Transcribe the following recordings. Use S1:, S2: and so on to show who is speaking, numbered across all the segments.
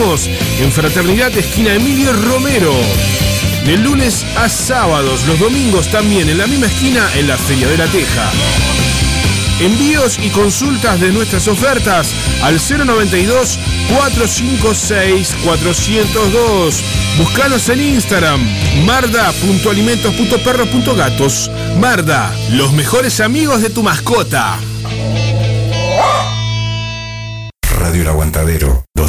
S1: en Fraternidad Esquina Emilio Romero. De lunes a sábados, los domingos también en la misma esquina en la Feria de la Teja. Envíos y consultas de nuestras ofertas al 092 456 402. Búscanos en Instagram, marda.alimentos.perros.gatos. Marda, los mejores amigos de tu mascota.
S2: Radio El Aguantadero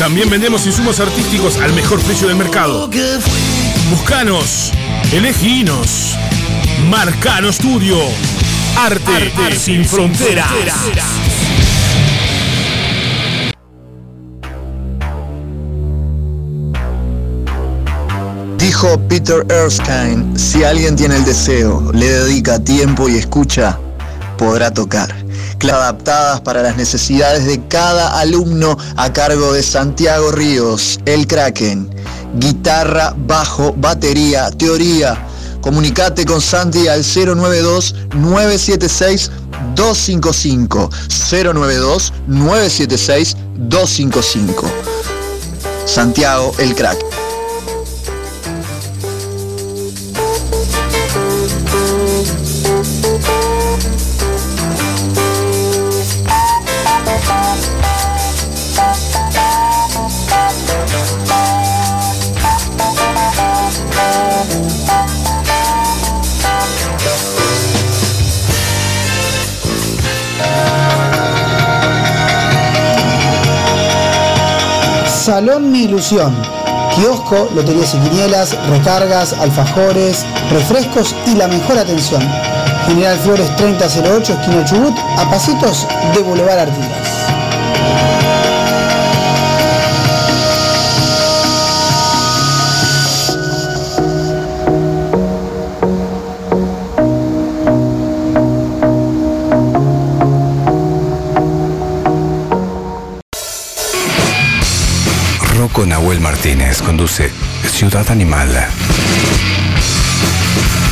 S1: También vendemos insumos artísticos al mejor precio del mercado. Buscanos, eleginos. Marcano Studio. Arte, sin, fronteras.
S3: Dijo Peter Erskine, si alguien tiene el deseo, le dedica tiempo y escucha, podrá tocar. Adaptadas para las necesidades de cada alumno a cargo de Santiago Ríos, el Kraken. Guitarra, bajo, batería, teoría. Comunicate con Santi al 092-976-255. 092-976-255. Santiago, el Kraken.
S4: Salón Mi Ilusión. Kiosco, loterías y quinielas, recargas, alfajores, refrescos y la mejor atención. General Flores 3008, esquina Chubut, a pasitos de Boulevard Artigas.
S2: Nahuel Martínez conduce Ciudad Animal.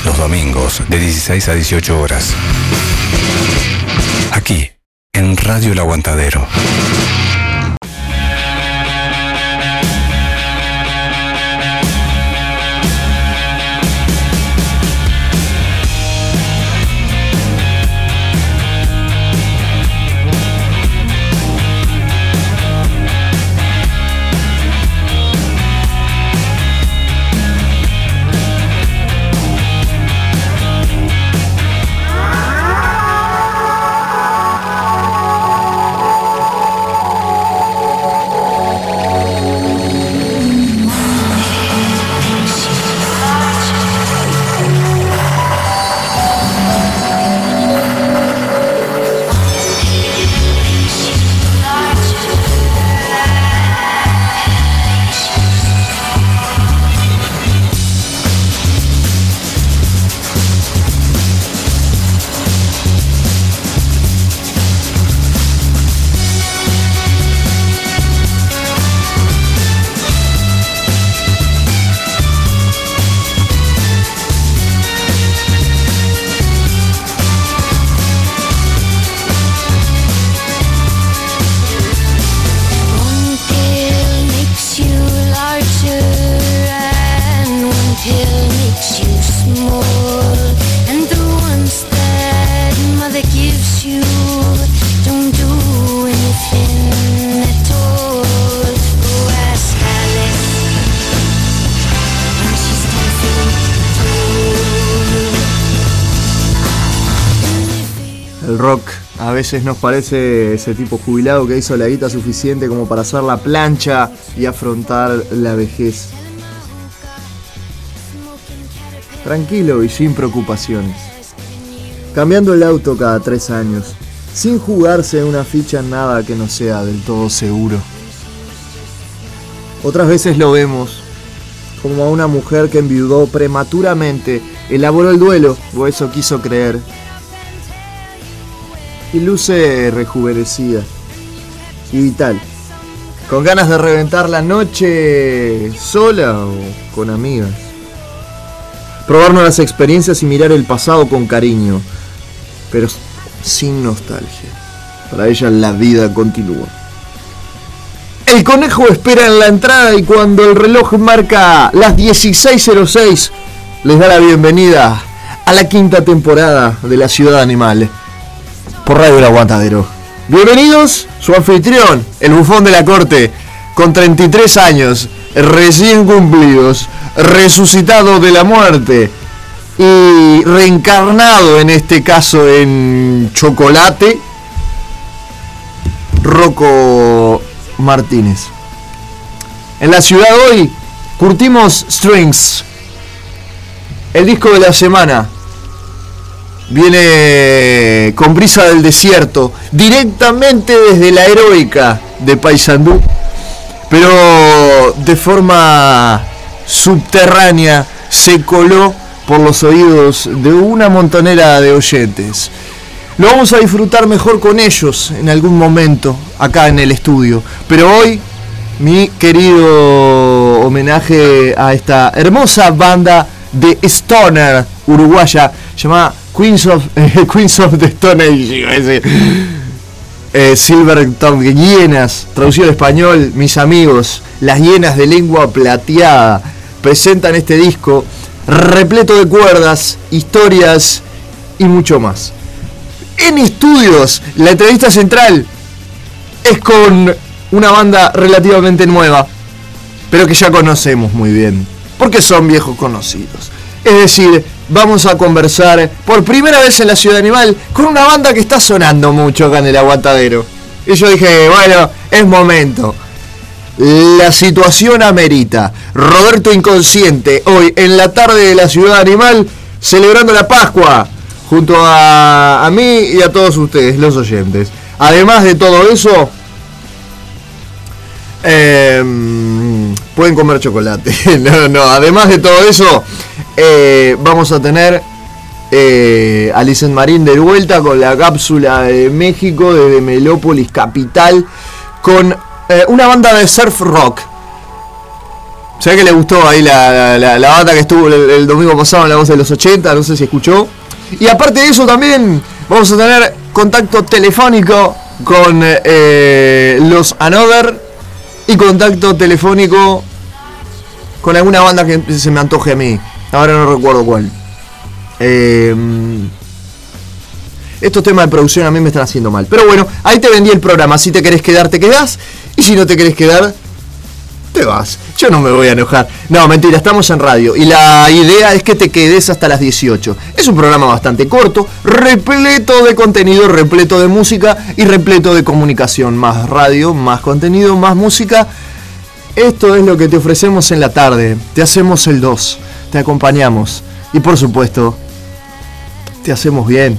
S2: Los domingos de 16 a 18 horas. Aquí, en Radio El Aguantadero.
S5: Veces nos parece ese tipo jubilado que hizo la guita suficiente como para hacer la plancha y afrontar la vejez. Tranquilo y sin preocupaciones. Cambiando el auto cada tres años, sin jugarse una ficha en nada que no sea del todo seguro. Otras veces lo vemos como a una mujer que enviudó prematuramente, elaboró el duelo, o eso quiso creer, y luce rejuvenecida y vital, con ganas de reventar la noche sola o con amigas. Probar nuevas experiencias y mirar el pasado con cariño, pero sin nostalgia. Para ella la vida continúa. El conejo espera en la entrada y cuando el reloj marca las 16.06 les da la bienvenida a la quinta temporada de La Ciudad Animal por Radio El Aguantadero. Bienvenidos, su anfitrión, el bufón de la corte, con 33 años, recién cumplidos, resucitado de la muerte y reencarnado en este caso en chocolate, Rocco Martínez. En la ciudad hoy curtimos Strings, el disco de la semana. Viene con brisa del desierto, directamente desde la heroica de Paysandú, pero de forma subterránea se coló por los oídos de una montonera de oyentes. Lo vamos a disfrutar mejor con ellos en algún momento, acá en el estudio. Pero hoy, mi querido homenaje a esta hermosa banda de Stoner uruguaya, llamada Queens of, Queens of the Stone Age. Eh, Silver Tongue, hienas, traducido al español, mis amigos, las hienas de lengua plateada, presentan este disco repleto de cuerdas, historias y mucho más en estudios. La entrevista central es con una banda relativamente nueva, pero que ya conocemos muy bien, porque son viejos conocidos. Es decir, vamos a conversar por primera vez en la Ciudad Animal con una banda que está sonando mucho acá en el aguantadero. Y yo dije, bueno, es momento. La situación amerita. Roberto Inconsciente, hoy en la tarde de la Ciudad Animal, celebrando la Pascua junto a, mí y a todos ustedes, los oyentes. Además de todo eso, em, pueden comer chocolate. no, no, además de todo eso, eh, vamos a tener eh, a Marín de vuelta con la cápsula de México desde Melópolis, capital, con eh, una banda de surf rock. ¿Sabes que le gustó ahí la, banda que estuvo el, el, domingo pasado en la voz de los 80? No sé si escuchó. Y aparte de eso también vamos a tener contacto telefónico con eh, los Another y contacto telefónico con alguna banda que se me antoje a mí. Ahora no recuerdo cuál. Eh, estos temas de producción a mí me están haciendo mal. Pero bueno, ahí te vendí el programa. Si te querés quedar, te quedás. Y si no te querés quedar, vas. Yo no me voy a enojar. No, mentira, estamos en radio. Y la idea es que te quedes hasta las 18. Es un programa bastante corto, repleto de contenido, repleto de música y repleto de comunicación. Más radio, más contenido, más música. Esto es lo que te ofrecemos en la tarde. Te hacemos el 2. Te acompañamos. Y por supuesto, te hacemos bien.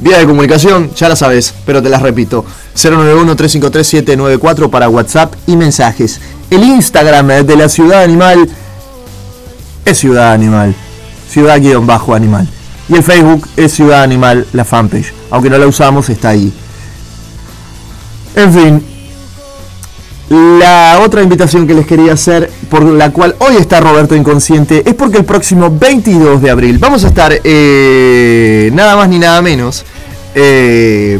S5: Vía de comunicación, ya la sabes, pero te las repito. 091-353-794 para WhatsApp y mensajes. El Instagram de la Ciudad Animal es Ciudad Animal. Ciudad-animal. Y el Facebook es Ciudad Animal, la fanpage. Aunque no la usamos, está ahí. En fin. La otra invitación que les quería hacer, por la cual hoy está Roberto Inconsciente, es porque el próximo 22 de abril vamos a estar eh, nada más ni nada menos eh,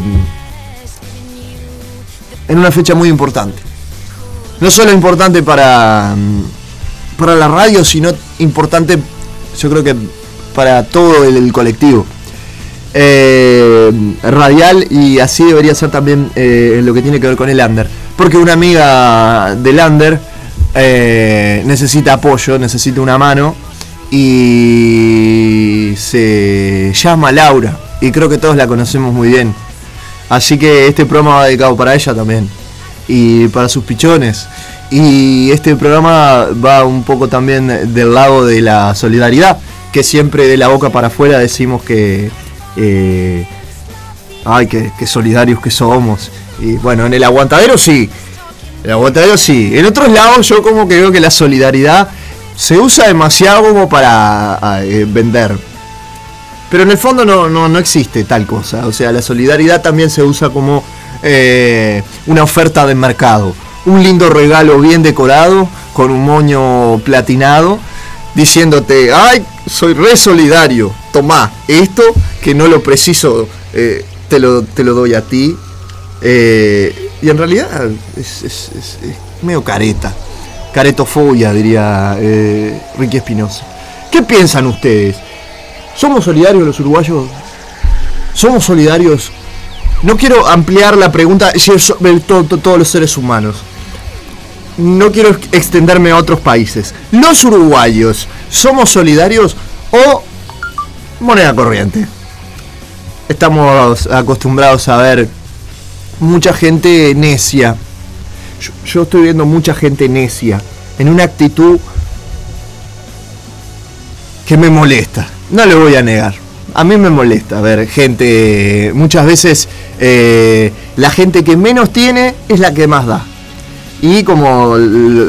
S5: en una fecha muy importante no solo importante para, para la radio, sino importante, yo creo que para todo el, colectivo. Eh, radial y así debería ser también eh, lo que tiene que ver con el under. Porque una amiga del under eh, necesita apoyo, necesita una mano y se llama Laura y creo que todos la conocemos muy bien. Así que este programa va dedicado para ella también y para sus pichones. Y este programa va un poco también del lado de la solidaridad, que siempre de la boca para afuera decimos que, eh, ay, que solidarios que somos. Y bueno, en el aguantadero sí, el aguantadero sí. En otros lados yo como que veo que la solidaridad se usa demasiado como para eh, vender. Pero en el fondo no, no, existe tal cosa. O sea, la solidaridad también se usa como eh, una oferta de mercado. Un lindo regalo bien decorado, con un moño platinado, diciéndote, ay, soy re solidario. Tomá, esto que no lo preciso, eh, te, lo, te lo doy a ti. y en realidad es medio careta. Caretofobia, diría eh, Ricky Espinosa. ¿Qué piensan ustedes? ¿Somos solidarios los uruguayos? ¿Somos solidarios? No quiero ampliar la pregunta sobre todos los seres humanos. No quiero extenderme a otros países. ¿Los uruguayos somos solidarios o moneda corriente? Estamos acostumbrados a ver mucha gente necia yo, estoy viendo mucha gente necia, en una actitud que me molesta. No le voy a negar. A mí me molesta ver gente, muchas veces eh, la gente que menos tiene es la que más da. Y como,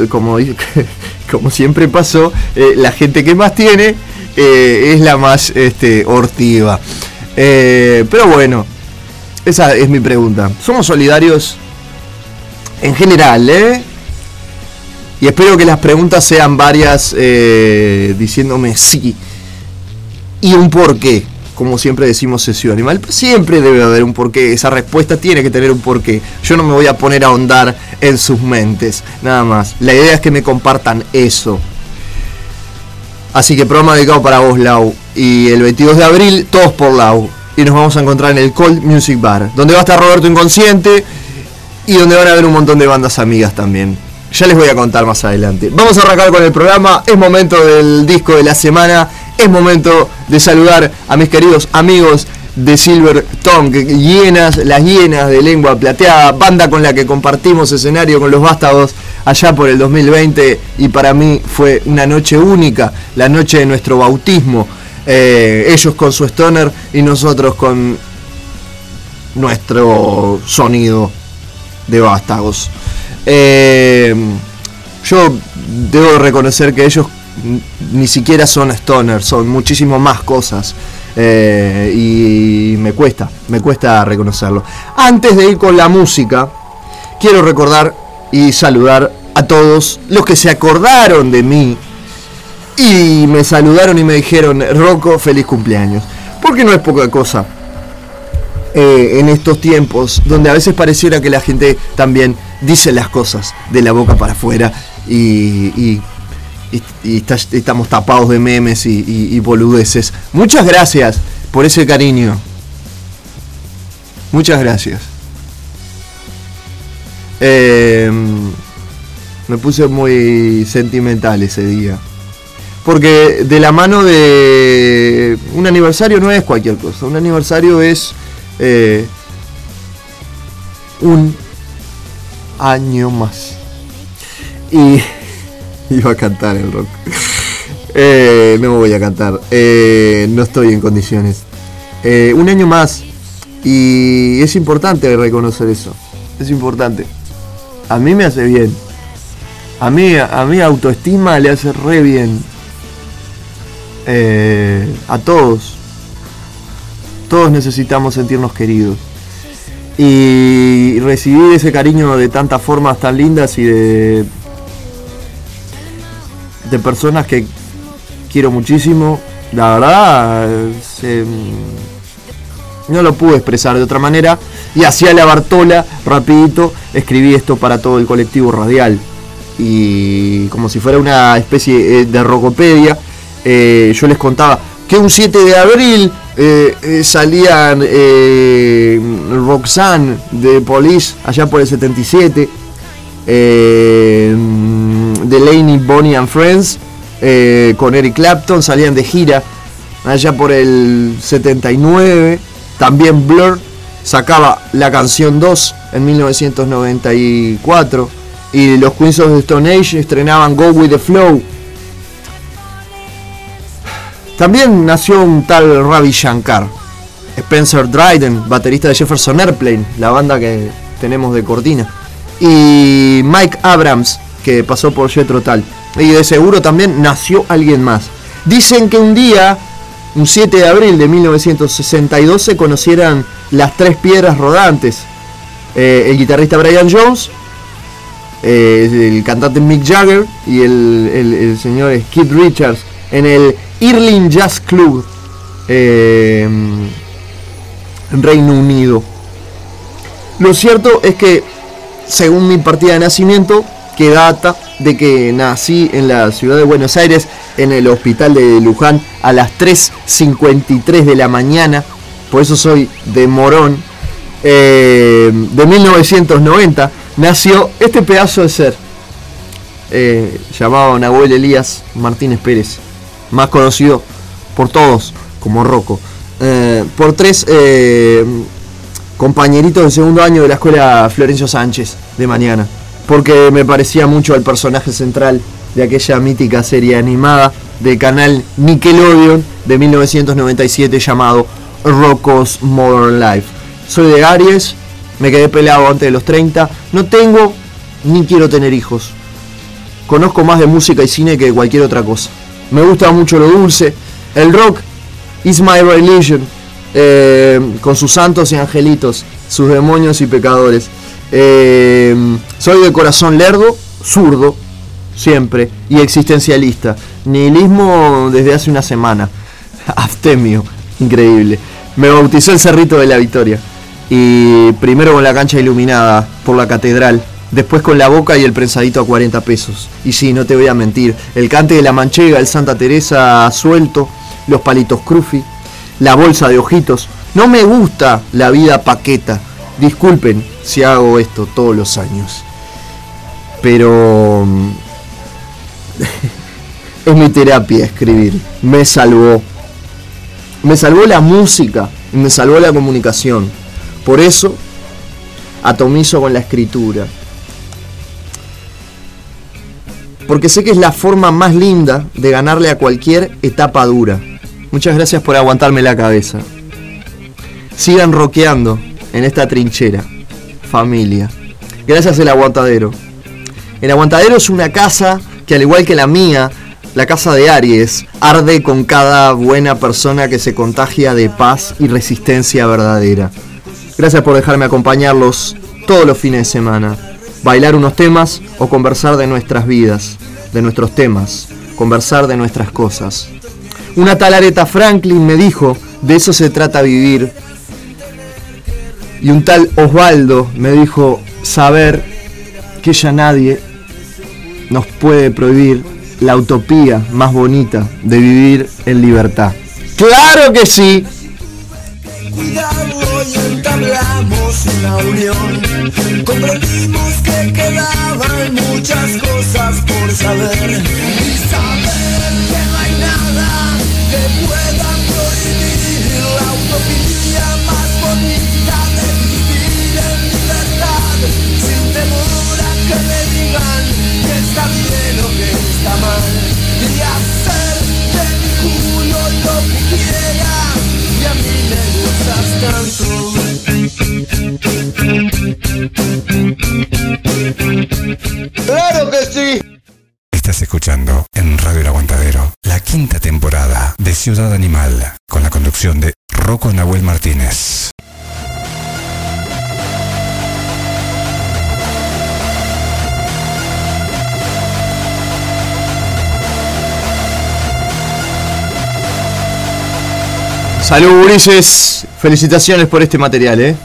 S5: como, como siempre pasó, eh, la gente que más tiene eh, es la más este, hortiva. pero bueno, esa es mi pregunta. ¿Somos solidarios en general. Y espero que las preguntas sean varias diciéndome sí y un porqué. Como siempre decimos sesión animal, siempre debe haber un porqué. Esa respuesta tiene que tener un porqué. Yo no me voy a poner a ahondar en sus mentes, nada más. La idea es que me compartan eso. Así que programa dedicado para vos, Lau. Y el 22 de abril, todos por Lau. Y nos vamos a encontrar en el Cold Music Bar, donde va a estar Roberto Inconsciente y donde van a haber un montón de bandas amigas también. Ya les voy a contar más adelante. Vamos a arrancar con el programa. Es momento del disco de la semana. Es momento de saludar a mis queridos amigos de Silver Tongue, llenas, las hienas de lengua plateada, banda con la que compartimos escenario con los vástagos allá por el 2020 y para mí fue una noche única, la noche de nuestro bautismo. Eh, ellos con su stoner y nosotros con nuestro sonido de vástagos. Eh, yo debo reconocer que ellos ni siquiera son stoner, son muchísimo más cosas. Eh, y me cuesta, me cuesta reconocerlo. Antes de ir con la música, quiero recordar y saludar a todos los que se acordaron de mí y me saludaron y me dijeron, Rocco, feliz cumpleaños. Porque no es poca cosa eh, en estos tiempos, donde a veces pareciera que la gente también dice las cosas de la boca para afuera y, estamos tapados de memes y, boludeces. Muchas gracias por ese cariño. Muchas gracias. Em, me puse muy sentimental ese día. Porque de la mano de un aniversario no es cualquier cosa. Un aniversario es eh, un año más. Y iba a cantar el rock. Eh, no voy a cantar. Eh, no estoy en condiciones. un año más. Y es importante reconocer eso. Es importante. A mí me hace bien. A mí, a mí autoestima le hace re bien. a todos todos necesitamos sentirnos queridos. Y recibir ese cariño de tantas formas tan lindas y de, de personas que quiero muchísimo, la verdad, no lo pude expresar de otra manera. Y hacía la Bartola, rapidito, escribí esto para todo el colectivo radial. Y como si fuera una especie eh, de rocopedia, eh, yo les contaba que un 7 de abril eh, eh, salían eh, Roxanne de Police allá por el 77, eh, Delaney, Bonnie and Friends con Eric Clapton salían de gira allá por el 79 También Blur sacaba la canción 2 en 1994 y los Queens of Stone Age estrenaban Go With The Flow. También nació un tal Ravi Shankar, Spencer Dryden, baterista de Jefferson Airplane, la banda que tenemos de Cortina, y Mike Abrams, que pasó por Jetro Tal. Y de seguro también nació alguien más. Dicen que un día, un 7 de abril de 1962, se conocieran las tres piedras rodantes. Eh, el guitarrista Brian Jones, eh, el cantante Mick Jagger y el, el, señor Keith Richards en el Irling Jazz Club en Reino Unido. Lo cierto es que, según mi partida de nacimiento, que data de que nací en la ciudad de Buenos Aires, en el hospital de Luján, a las 3.53 de la mañana, por eso soy de Morón, eh, de 1990, nació este pedazo de ser, eh, llamado Nahuel Elías Martínez Pérez, más conocido por todos como Rocco, eh, por tres compañeritos de segundo año de la escuela Florencio Sánchez de mañana porque me parecía mucho al personaje central de aquella mítica serie animada de canal Nickelodeon de 1997 llamado Rocco's Modern Life. Soy de Aries, me quedé pelado antes de los 30, no tengo ni quiero tener hijos. Conozco más de música y cine que de cualquier otra cosa. Me gusta mucho lo dulce. El rock is my religion, eh, con sus santos y angelitos, sus demonios y pecadores. Eh, soy de corazón lerdo, zurdo, siempre, y existencialista. Nihilismo desde hace una semana. Abstemio, increíble. Me bautizó el Cerrito de la Victoria. Y primero con la cancha iluminada por la catedral. Después con la boca y el prensadito a 40 pesos. Y sí, no te voy a mentir. El cante de la manchega, el Santa Teresa suelto, los palitos crufi, la bolsa de ojitos. No me gusta la vida paqueta. Disculpen, si hago esto todos los años. Pero mm, es mi terapia escribir. Me salvó. Me salvó la música me salvó la comunicación. Por eso atomizo con la escritura. Porque sé que es la forma más linda de ganarle a cualquier etapa dura. Muchas gracias por aguantarme la cabeza. Sigan roqueando en esta trinchera familia. Gracias el aguantadero. El aguantadero es una casa que al igual que la mía, la casa de Aries, arde con cada buena persona que se contagia de paz y resistencia verdadera. Gracias por dejarme acompañarlos todos los fines de semana. Bailar unos temas o conversar de nuestras vidas, de nuestros temas, conversar de nuestras cosas. Una tal Aretha Franklin me dijo, de eso se trata vivir, y un tal Osvaldo me dijo saber que ya nadie nos puede prohibir la utopía más bonita de vivir en libertad. ¡Claro que sí!
S6: Cuidado y entablamos una unión. Que quedaban muchas cosas por saber
S3: ¡Claro que sí!
S2: Estás escuchando en Radio El Aguantadero la quinta temporada de Ciudad Animal con la conducción de Rocco Nahuel Martínez.
S5: Salud, Ulises. Felicitaciones por este material, ¿eh?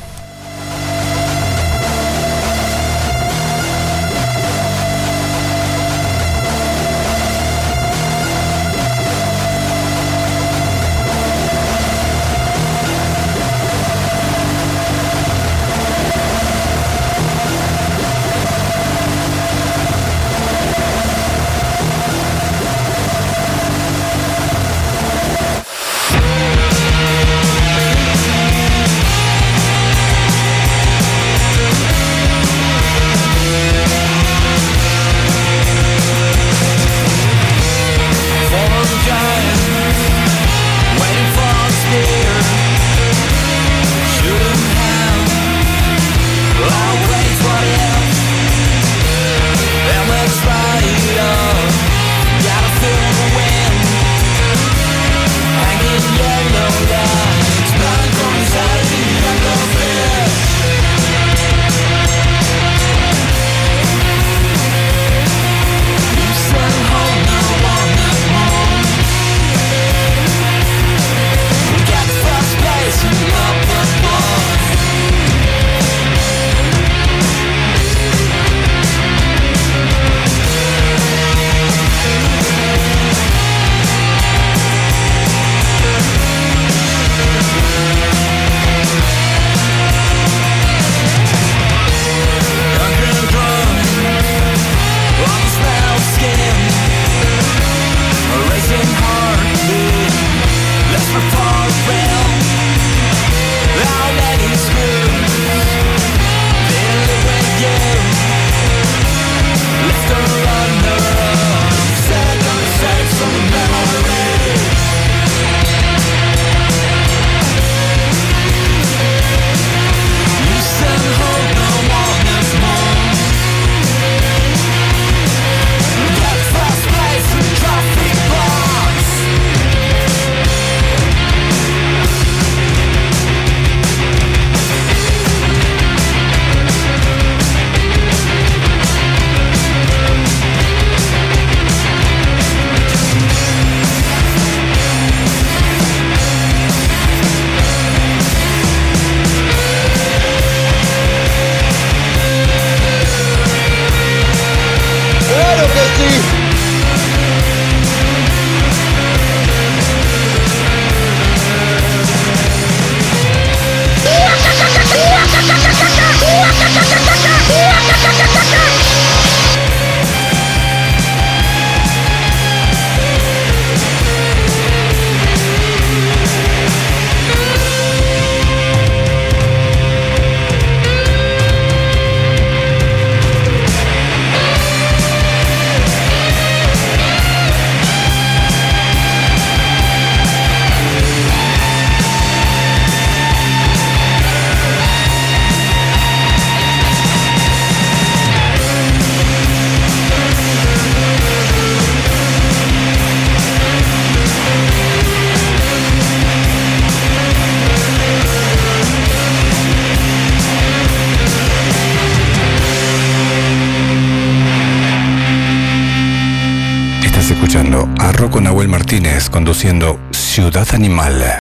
S2: Conduciendo Ciudad Animal.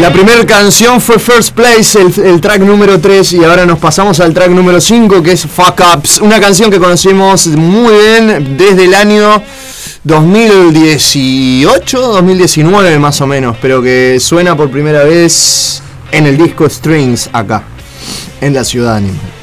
S5: La primera canción fue First Place, el, el track número 3, y ahora nos pasamos al track número 5, que es Fuck Ups, una canción que conocimos muy bien desde el año 2018, 2019 más o menos, pero que suena por primera vez en el disco Strings acá, en la ciudad animal.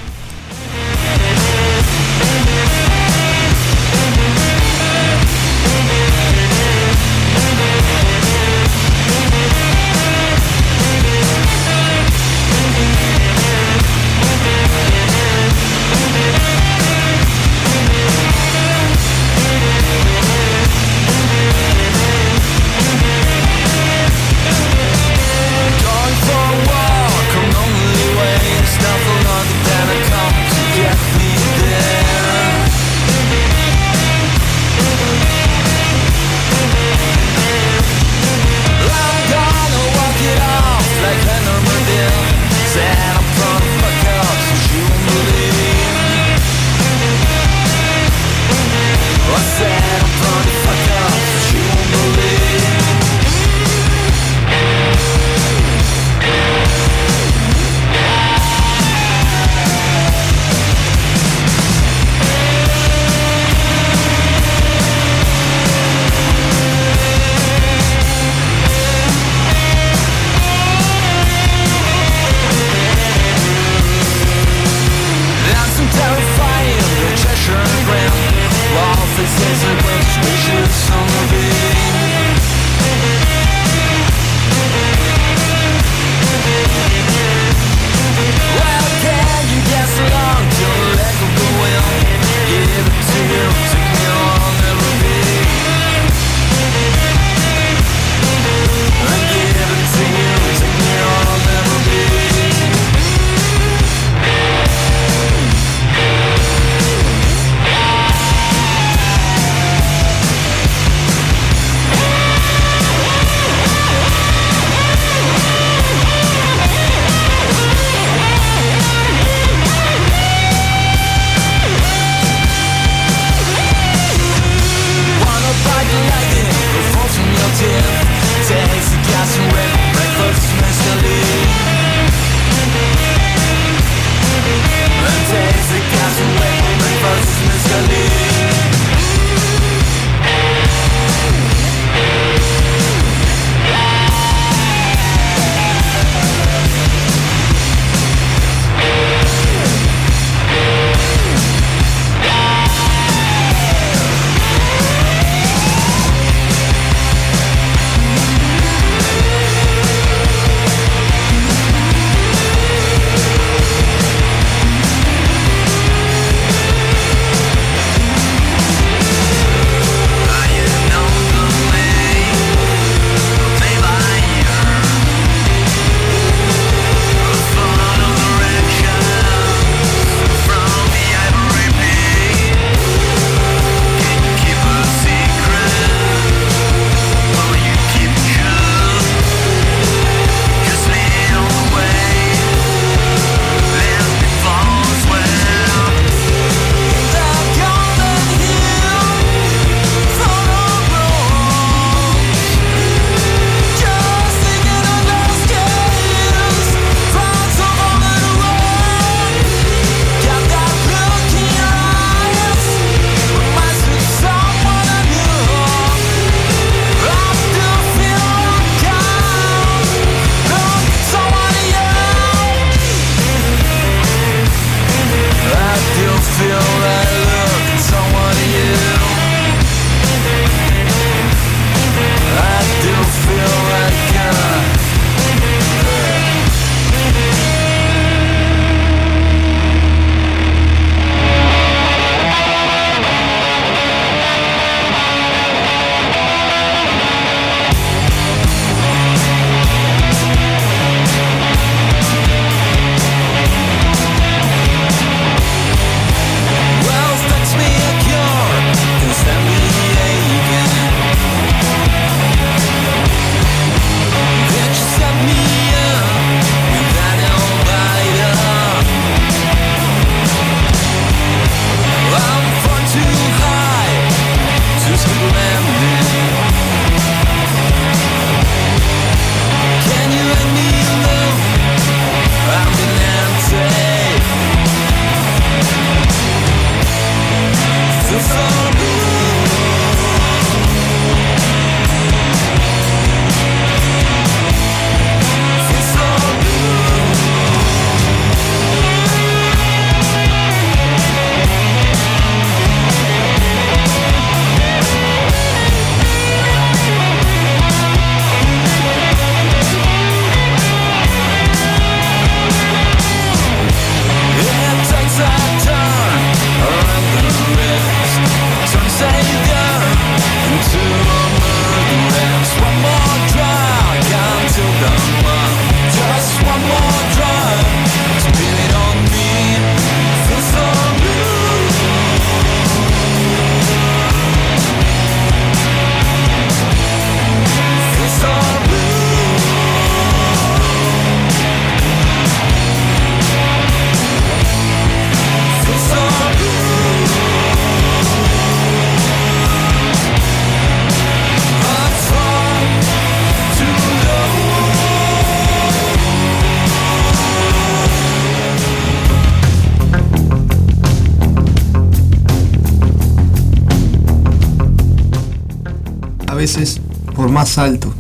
S5: Más alto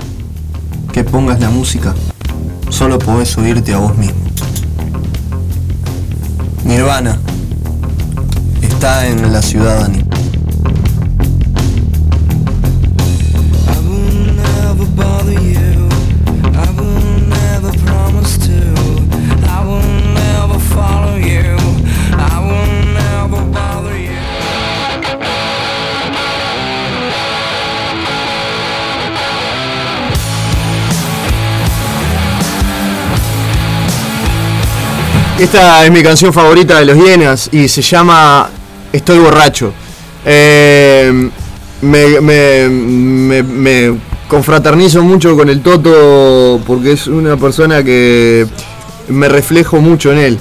S5: que pongas la música, solo podés oírte a vos mismo. Nirvana está en la ciudad Esta es mi canción favorita de los Hienas y se llama Estoy borracho. Eh, me, confraternizo mucho con el Toto porque es una persona que me reflejo mucho en él.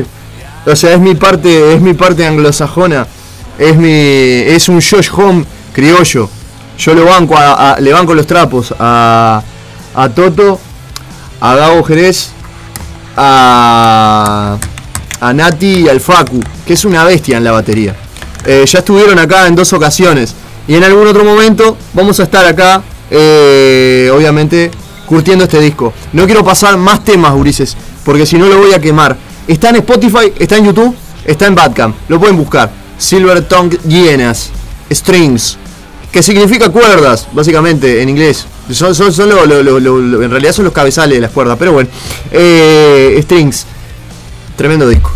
S5: o sea, es mi parte, es mi parte anglosajona. Es mi. es un Josh Home criollo. Yo lo banco a- le banco los trapos a, a Toto, a Gabo Jerez, a, a Nati y al Facu, que es una bestia en la batería. Eh, ya estuvieron acá en dos ocasiones. Y en algún otro momento vamos a estar acá, eh, obviamente, curtiendo este disco. No quiero pasar más temas, Ulises, porque si no lo voy a quemar. Está en Spotify, está en YouTube, está en Badcamp. Lo pueden buscar. Silver Tongue Hienas, Strings, que significa cuerdas, básicamente, en inglés. Son, son- son lo- en realidad son los cabezales de las cuerdas, pero bueno. Eh, strings. Tremendo disco.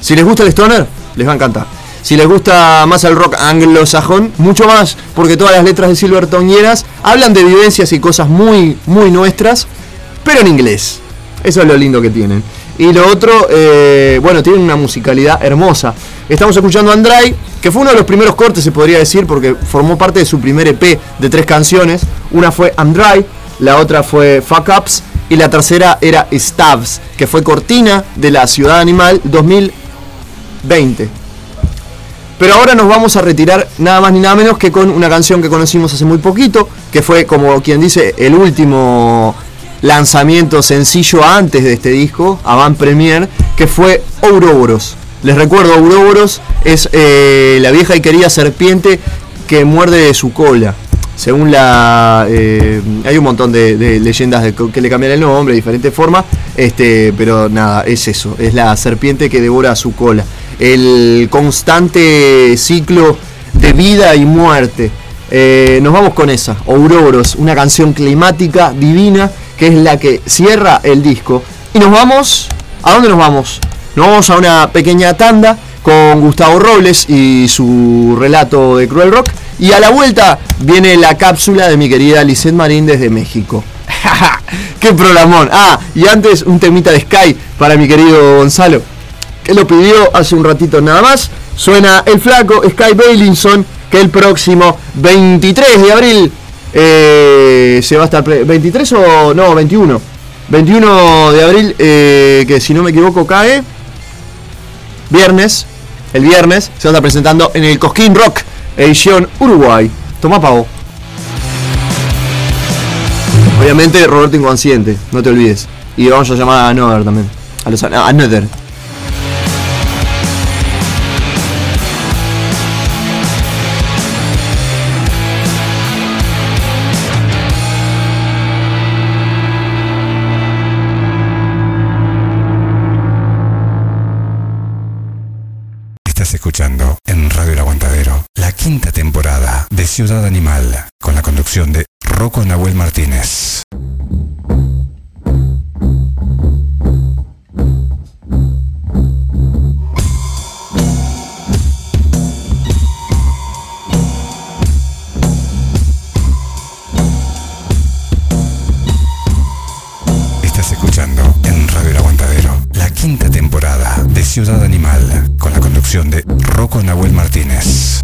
S5: Si les gusta el stoner, les va a encantar. Si les gusta más el rock anglosajón, mucho más, porque todas las letras de Silverton Hienas hablan de vivencias y cosas muy, muy nuestras, pero en inglés. Eso es lo lindo que tienen. Y lo otro, eh, bueno, tienen una musicalidad hermosa. Estamos escuchando a Andrai, que fue uno de los primeros cortes, se podría decir, porque formó parte de su primer EP de tres canciones. Una fue Andrai, la otra fue Fuck Ups, y la tercera era Stabs, que fue cortina de la Ciudad Animal 2020. Pero ahora nos vamos a retirar nada más ni nada menos que con una canción que conocimos hace muy poquito, que fue como quien dice el último lanzamiento sencillo antes de este disco, Avant Premier, que fue Ouroboros. Les recuerdo, Ouroboros es eh, la vieja y querida serpiente que muerde de su cola. Según la. eh, hay un montón de, leyendas de que le cambian el nombre de diferentes formas. Este, pero nada, es eso. Es la serpiente que devora su cola. El constante ciclo de vida y muerte. Eh, nos vamos con esa. Ouroboros, una canción climática divina que es la que cierra el disco. Y nos vamos. ¿A dónde nos vamos? Nos vamos a una pequeña tanda con Gustavo Robles y su relato de Cruel Rock. Y a la vuelta viene la cápsula de mi querida Lisette Marín desde México. ¡Qué programón! Ah, y antes un temita de Sky para mi querido Gonzalo, que lo pidió hace un ratito nada más. Suena el flaco Sky Bailinson, que el próximo 23 de abril eh, se va a estar... pre- ¿23 o no? 21. 21 de abril, eh, que si no me equivoco cae viernes, el viernes, se va a estar presentando en el Cosquín Rock, edición Uruguay. Toma pavo. Obviamente Roberto Inconsciente, no te olvides. Y vamos a llamar a Another también. A los Another.
S2: Ciudad Animal con la conducción de Rocco Nahuel Martínez. Estás escuchando en Radio El Aguantadero la quinta temporada de Ciudad Animal con la conducción de Rocco Nahuel Martínez.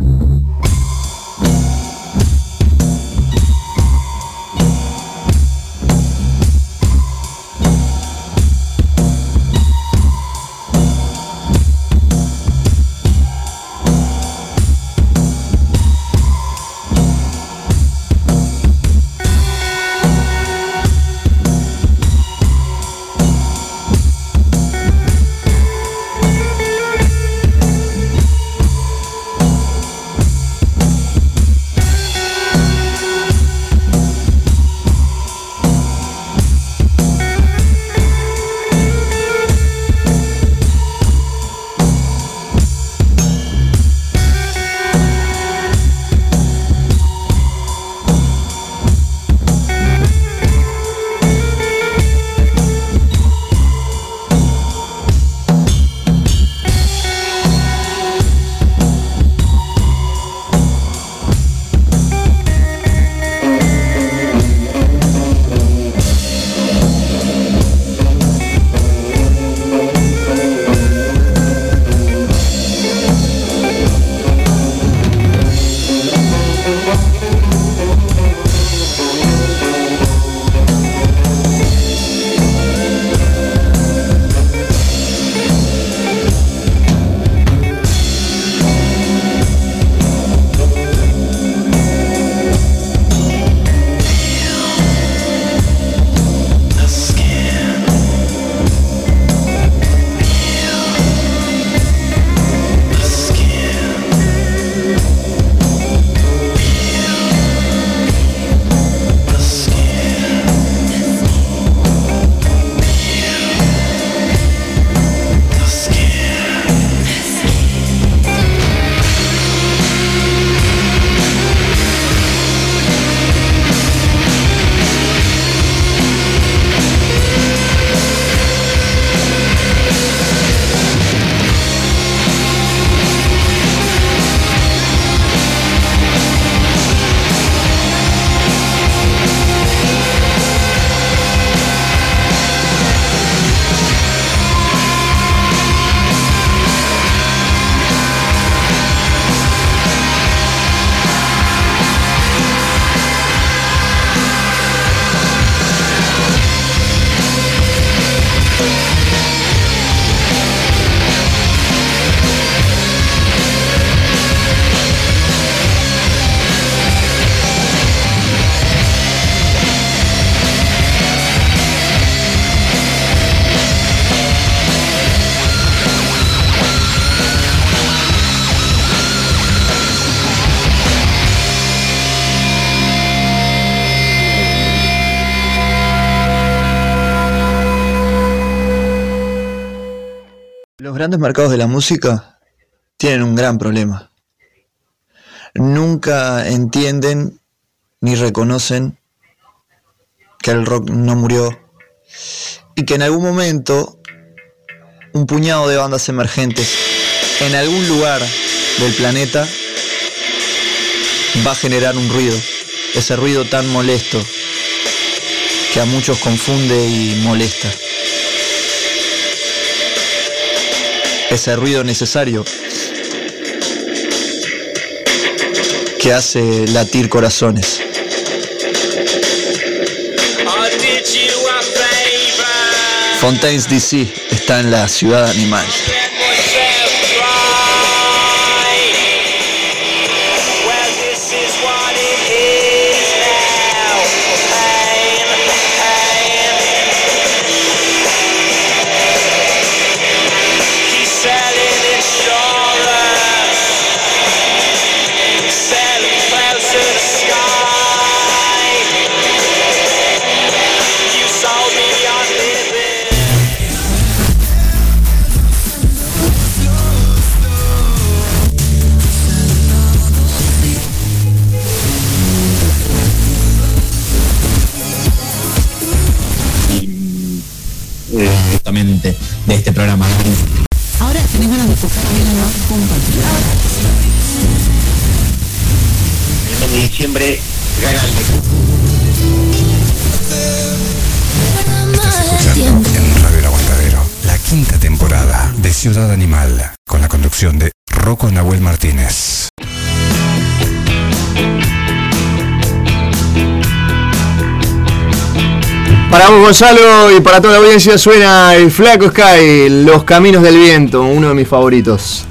S3: Grandes mercados de la música tienen un gran problema. Nunca entienden ni reconocen que el rock no murió y que en algún momento un puñado de bandas emergentes en algún lugar del planeta va a generar un ruido, ese ruido tan molesto que a muchos confunde y molesta. Ese ruido necesario que hace latir corazones. Fontaines DC está en la ciudad animal.
S7: Programa.
S8: Ahora tenés ganas de escuchar bien el bajo compartido.
S9: El mes de diciembre gana el
S10: Estás escuchando en Radio El Aguantadero la quinta temporada de Ciudad Animal con la conducción de Rocco Nahuel Martínez.
S11: Para vos, Gonzalo, y para toda la audiencia suena el Flaco Sky, Los Caminos del Viento, uno de mis favoritos.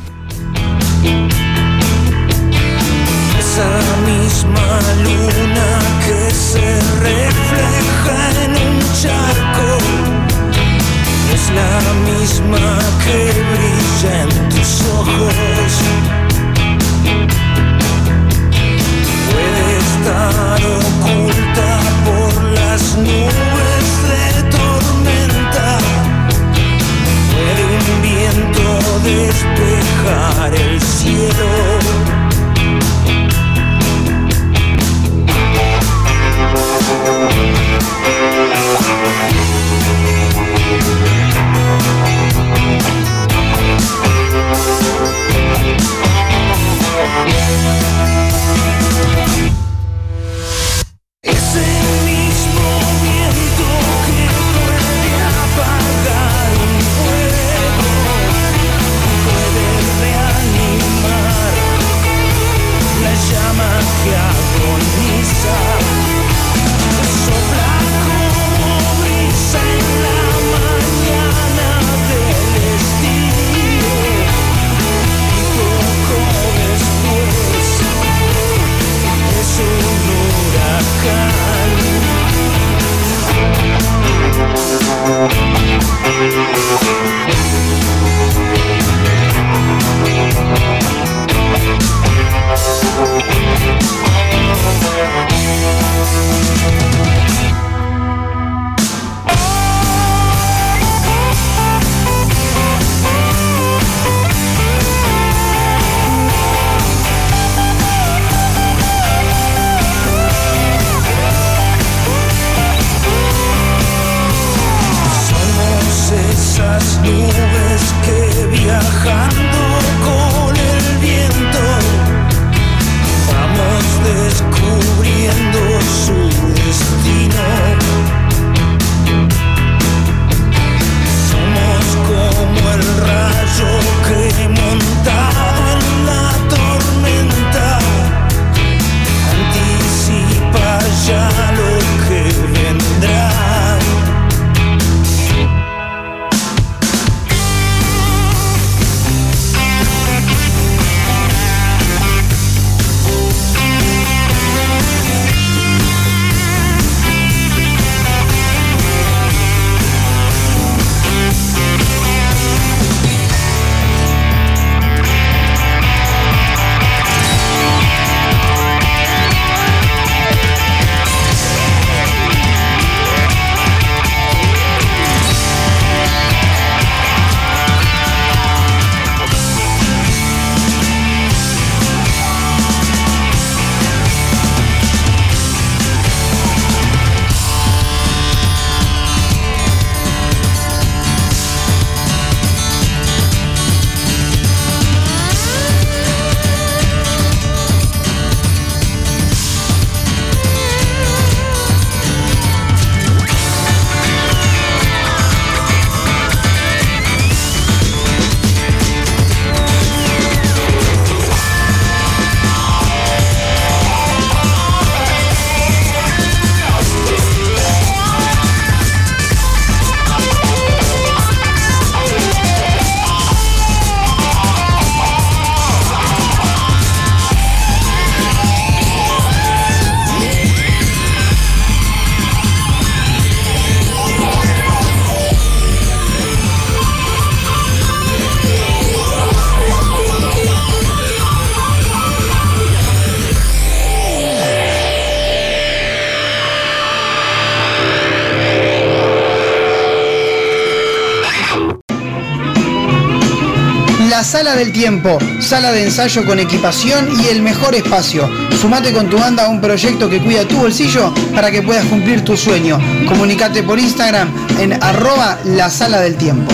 S4: Del Tiempo, sala de ensayo con equipación y el mejor espacio. Sumate con tu banda a un proyecto que cuida tu bolsillo para que puedas cumplir tu sueño. Comunicate por Instagram en arroba la sala del tiempo.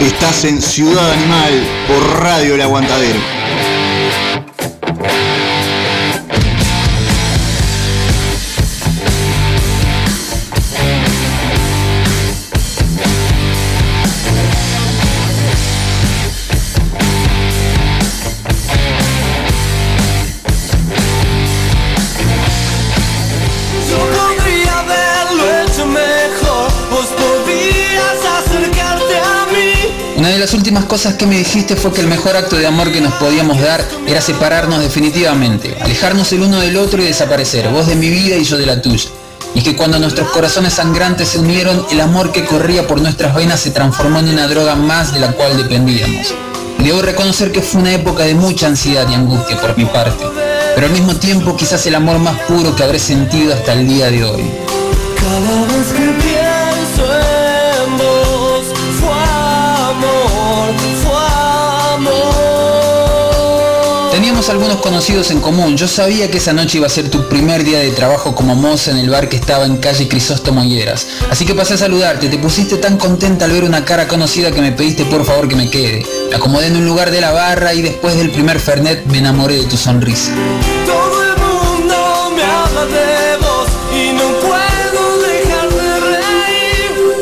S3: Estás en Ciudad Animal por Radio El Aguantadero.
S12: Las últimas cosas que me dijiste fue que el mejor acto de amor que nos podíamos dar era separarnos definitivamente, alejarnos el uno del otro y desaparecer, vos de mi vida y yo de la tuya. Y que cuando nuestros corazones sangrantes se unieron, el amor que corría por nuestras venas se transformó en una droga más de la cual dependíamos. Debo reconocer que fue una época de mucha ansiedad y angustia por mi parte, pero al mismo tiempo quizás el amor más puro que habré sentido hasta el día de hoy. Teníamos algunos conocidos en común. Yo sabía que esa noche iba a ser tu primer día de trabajo como moza en el bar que estaba en calle Crisóstomo Hieras. Así que pasé a saludarte. Te pusiste tan contenta al ver una cara conocida que me pediste por favor que me quede. Me acomodé en un lugar de la barra y después del primer Fernet me enamoré de tu sonrisa.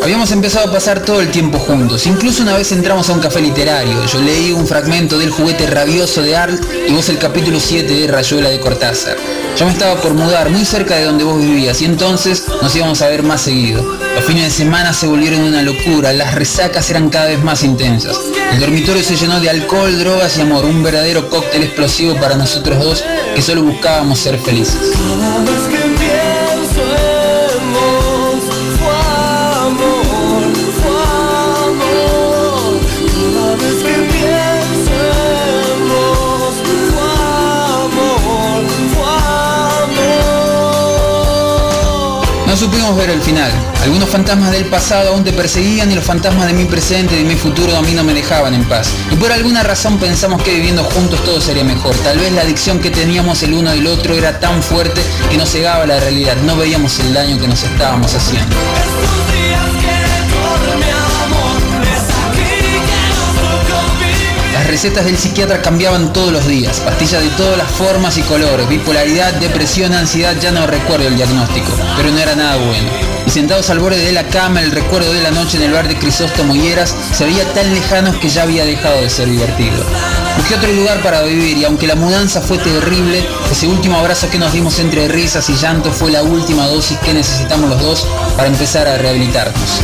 S12: Habíamos empezado a pasar todo el tiempo juntos. Incluso una vez entramos a un café literario. Yo leí un fragmento del juguete rabioso de Arlt y vos el capítulo 7 de Rayuela de Cortázar. Yo me estaba por mudar muy cerca de donde vos vivías y entonces nos íbamos a ver más seguido. Los fines de semana se volvieron una locura, las resacas eran cada vez más intensas. El dormitorio se llenó de alcohol, drogas y amor, un verdadero cóctel explosivo para nosotros dos que solo buscábamos ser felices. No supimos ver el final. Algunos fantasmas del pasado aún te perseguían y los fantasmas de mi presente y de mi futuro a mí no me dejaban en paz. Y por alguna razón pensamos que viviendo juntos todo sería mejor. Tal vez la adicción que teníamos el uno del otro era tan fuerte que nos cegaba la realidad. No veíamos el daño que nos estábamos haciendo. Las recetas del psiquiatra cambiaban todos los días, pastillas de todas las formas y colores, bipolaridad, depresión, ansiedad, ya no recuerdo el diagnóstico, pero no era nada bueno. Y sentados al borde de la cama, el recuerdo de la noche en el bar de Crisóstomo Hieras se veía tan lejanos que ya había dejado de ser divertido. Busqué otro lugar para vivir y aunque la mudanza fue terrible, ese último abrazo que nos dimos entre risas y llanto fue la última dosis que necesitamos los dos para empezar a rehabilitarnos.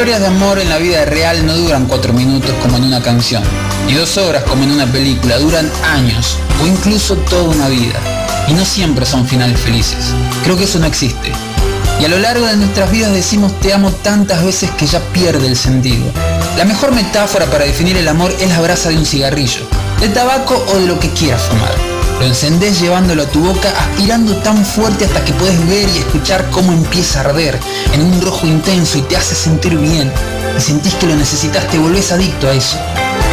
S12: Historias de amor en la vida real no duran cuatro minutos como en una canción, ni dos horas como en una película, duran años o incluso toda una vida. Y no siempre son finales felices. Creo que eso no existe. Y a lo largo de nuestras vidas decimos te amo tantas veces que ya pierde el sentido. La mejor metáfora para definir el amor es la brasa de un cigarrillo, de tabaco o de lo que quieras fumar. Lo encendés llevándolo a tu boca, aspirando tan fuerte hasta que puedes ver y escuchar cómo empieza a arder en un rojo intenso y te hace sentir bien. Y sentís que lo necesitas, te volvés adicto a eso.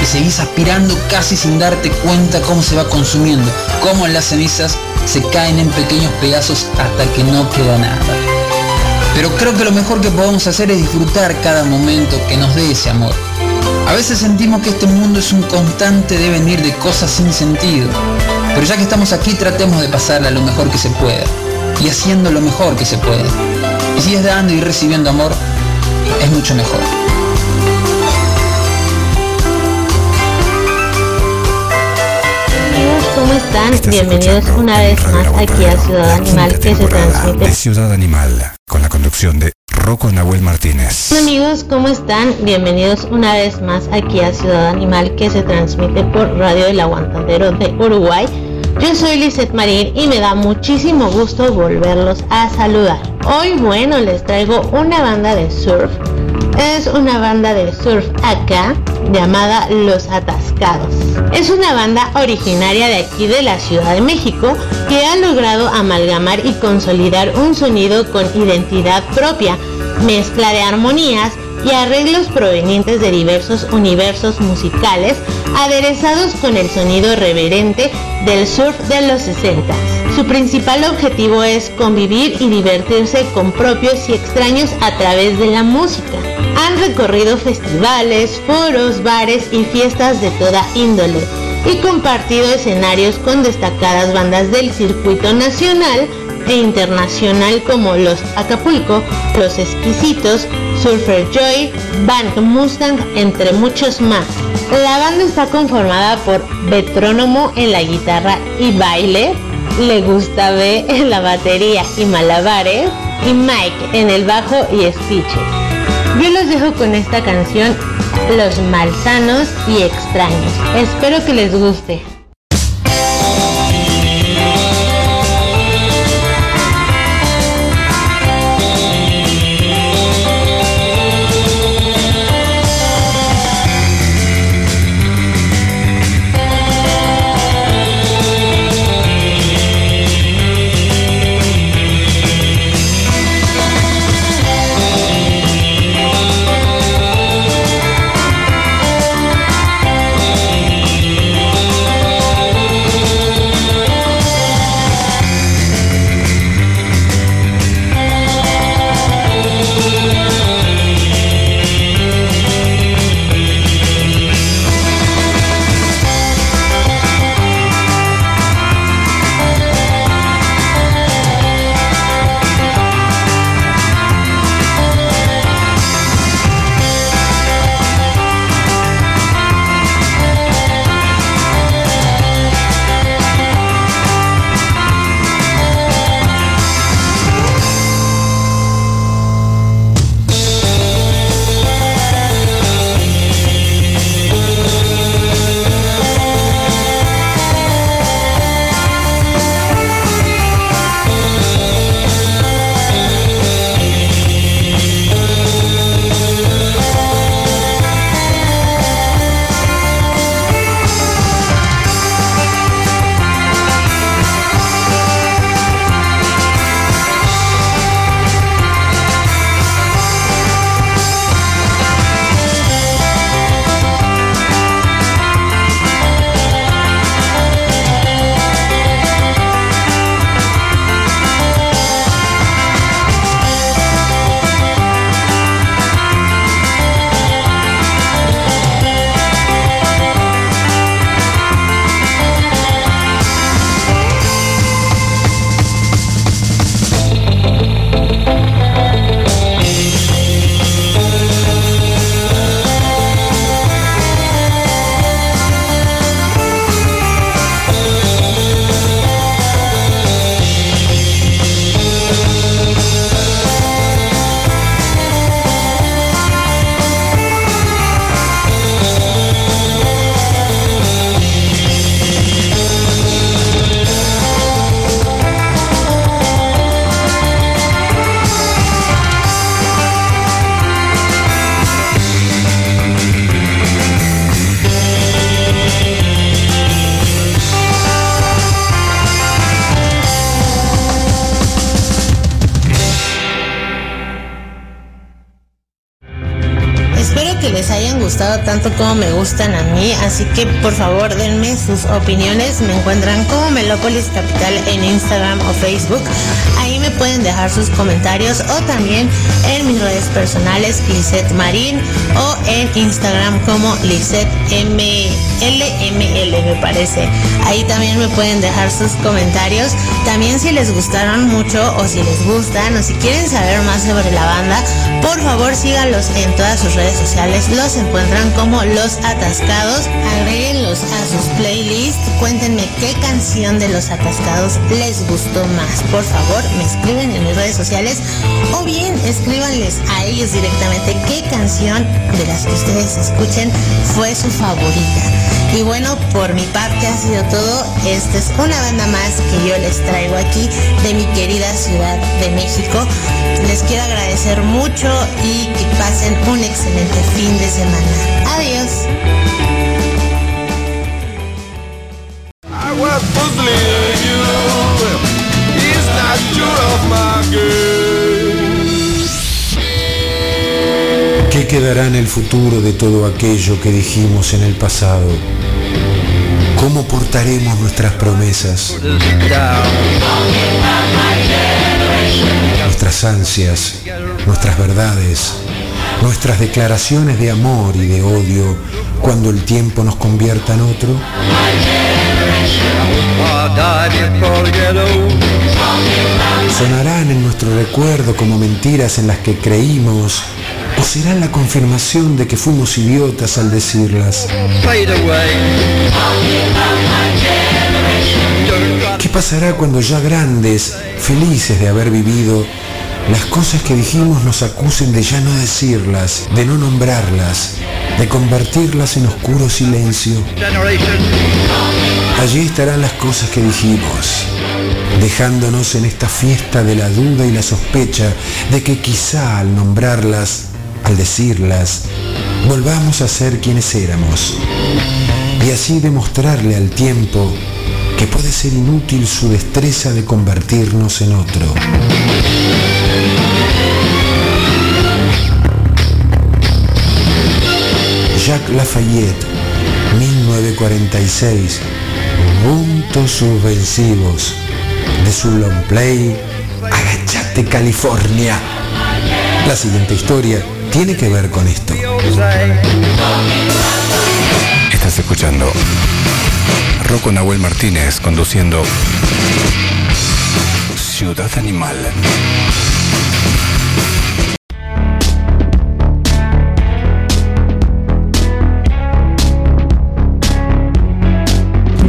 S12: Y seguís aspirando casi sin darte cuenta cómo se va consumiendo, cómo las cenizas se caen en pequeños pedazos hasta que no queda nada. Pero creo que lo mejor que podemos hacer es disfrutar cada momento que nos dé ese amor. A veces sentimos que este mundo es un constante devenir de cosas sin sentido. Pero ya que estamos aquí tratemos de pasarla lo mejor que se pueda. Y haciendo lo mejor que se pueda. Y si es dando y recibiendo amor, es mucho mejor.
S13: Amigos, ¿cómo están? Bienvenidos una vez más aquí a Ciudad Animal que se transmite
S2: de Ciudad Animal, con la conducción de Rocco Nahuel Martínez.
S13: Hola amigos, ¿cómo están? Bienvenidos una vez más aquí a Ciudad Animal que se transmite por Radio del Aguantadero de Uruguay. Yo soy Lizeth Marín y me da muchísimo gusto volverlos a saludar. Hoy, bueno, les traigo una banda de surf. Es una banda de surf acá llamada Los Atascados. Es una banda originaria de aquí de la Ciudad de México que ha logrado amalgamar y consolidar un sonido con identidad propia, mezcla de armonías y arreglos provenientes de diversos universos musicales aderezados con el sonido reverente del surf de los 60. Su principal objetivo es convivir y divertirse con propios y extraños a través de la música. Han recorrido festivales, foros, bares y fiestas de toda índole y compartido escenarios con destacadas bandas del circuito nacional e internacional como los Acapulco, los Exquisitos, Surfer Joy, Band Mustang, entre muchos más. La banda está conformada por Betrónomo en la guitarra y baile, Le Gusta B en la batería y malabares, y Mike en el bajo y speeches. Yo los dejo con esta canción, Los Malsanos y Extraños. Espero que les guste. Gustan a mí, así que por favor denme sus opiniones. Me encuentran como Melópolis Capital en Instagram o Facebook. Ahí me pueden dejar sus comentarios o también en mis redes personales Lisette Marín o en Instagram como Lisette MLML me parece. Ahí también me pueden dejar sus comentarios. También si les gustaron mucho o si les gustan o si quieren saber más sobre la banda, por favor síganlos en todas sus redes sociales. Los encuentran
S14: como Los Atascados. Agréguenlos a sus playlists. Cuéntenme qué canción de Los Atascados les gustó más. Por favor, me escriben en mis redes sociales o bien escríbanles a ellos directamente qué canción de las que ustedes escuchen fue su favorita. Y bueno, por mi parte ha sido todo. Esta es una banda más que yo les traigo aquí de mi querida Ciudad de México. Les quiero agradecer mucho y que pasen un excelente fin de semana. Adiós.
S15: ¿Qué quedará en el futuro de todo aquello que dijimos en el pasado? ¿Cómo portaremos nuestras promesas? Nuestras ansias, nuestras verdades, nuestras declaraciones de amor y de odio cuando el tiempo nos convierta en otro? ¿Sonarán en nuestro recuerdo como mentiras en las que creímos o serán la confirmación de que fuimos idiotas al decirlas? ¿Qué pasará cuando ya grandes, felices de haber vivido, las cosas que dijimos nos acusen de ya no decirlas, de no nombrarlas, de convertirlas en oscuro silencio? Allí estarán las cosas que dijimos, dejándonos en esta fiesta de la duda y la sospecha de que quizá al nombrarlas, al decirlas, volvamos a ser quienes éramos y así demostrarle al tiempo que puede ser inútil su destreza de convertirnos en otro. Jacques Lafayette, 1946, puntos subversivos de su long play Agachate California. La siguiente historia tiene que ver con esto.
S10: Estás escuchando Rocco Nahuel Martínez conduciendo Ciudad Animal.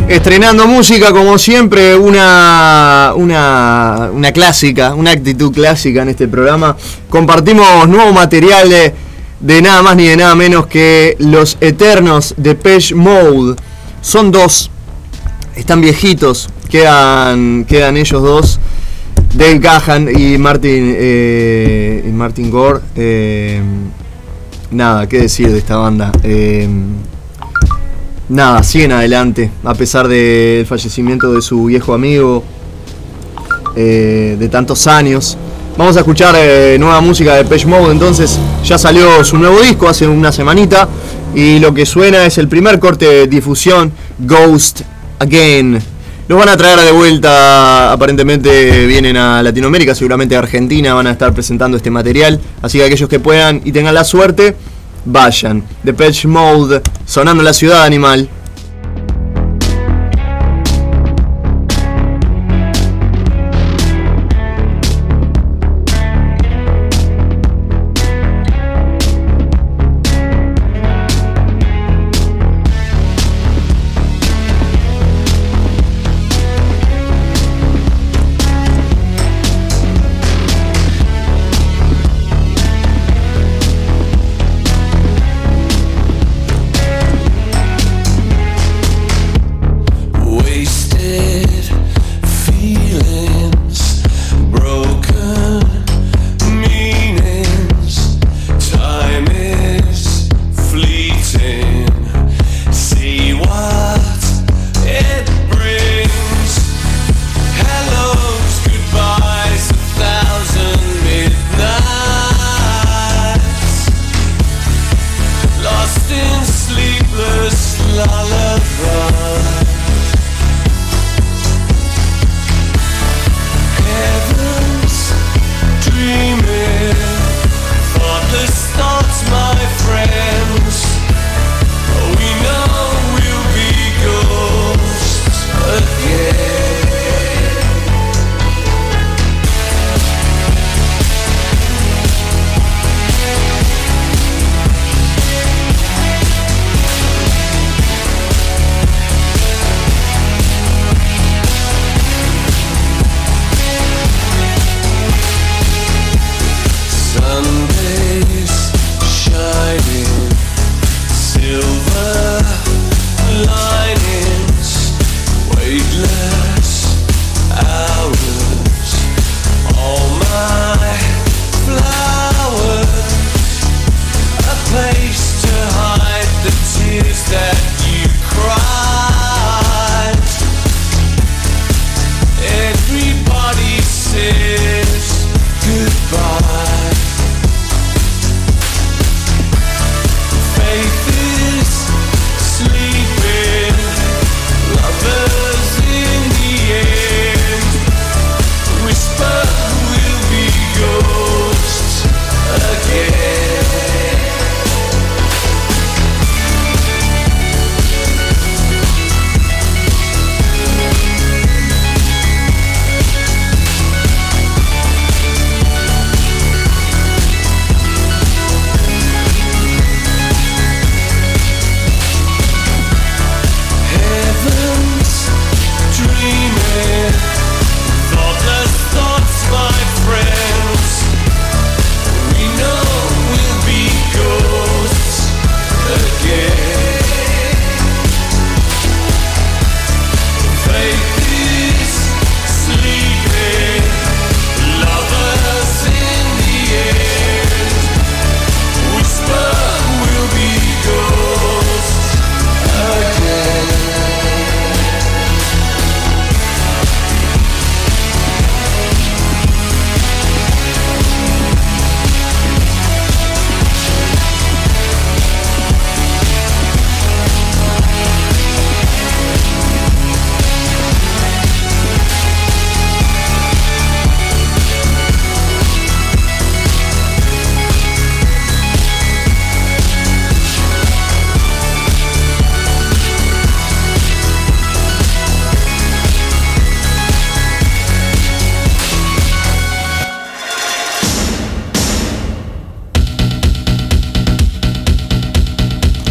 S5: Estrenando música como siempre, una, una, una clásica, una actitud clásica en este programa. Compartimos nuevo material de, nada más ni de nada menos que Los Eternos de Page Mode. Son dos, están viejitos, quedan, quedan ellos dos, Dave Gahan y Martin, eh, Martin Gore. eh, nada, qué decir de esta banda. Eh, nada, siguen adelante, a pesar del fallecimiento de su viejo amigo eh, de tantos años. Vamos a escuchar eh, nueva música de Page Mode, entonces ya salió su nuevo disco hace una semanita y lo que suena es el primer corte de difusión, Ghost Again. Los van a traer de vuelta, aparentemente vienen a Latinoamérica, seguramente a Argentina van a estar presentando este material, así que aquellos que puedan y tengan la suerte, vayan. Page Mode, sonando la ciudad animal.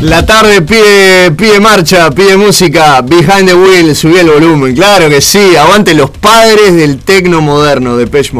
S16: La tarde pide, pide marcha, pide música, behind the wheel, subí el volumen, claro que sí, aguante los padres del tecno moderno de Page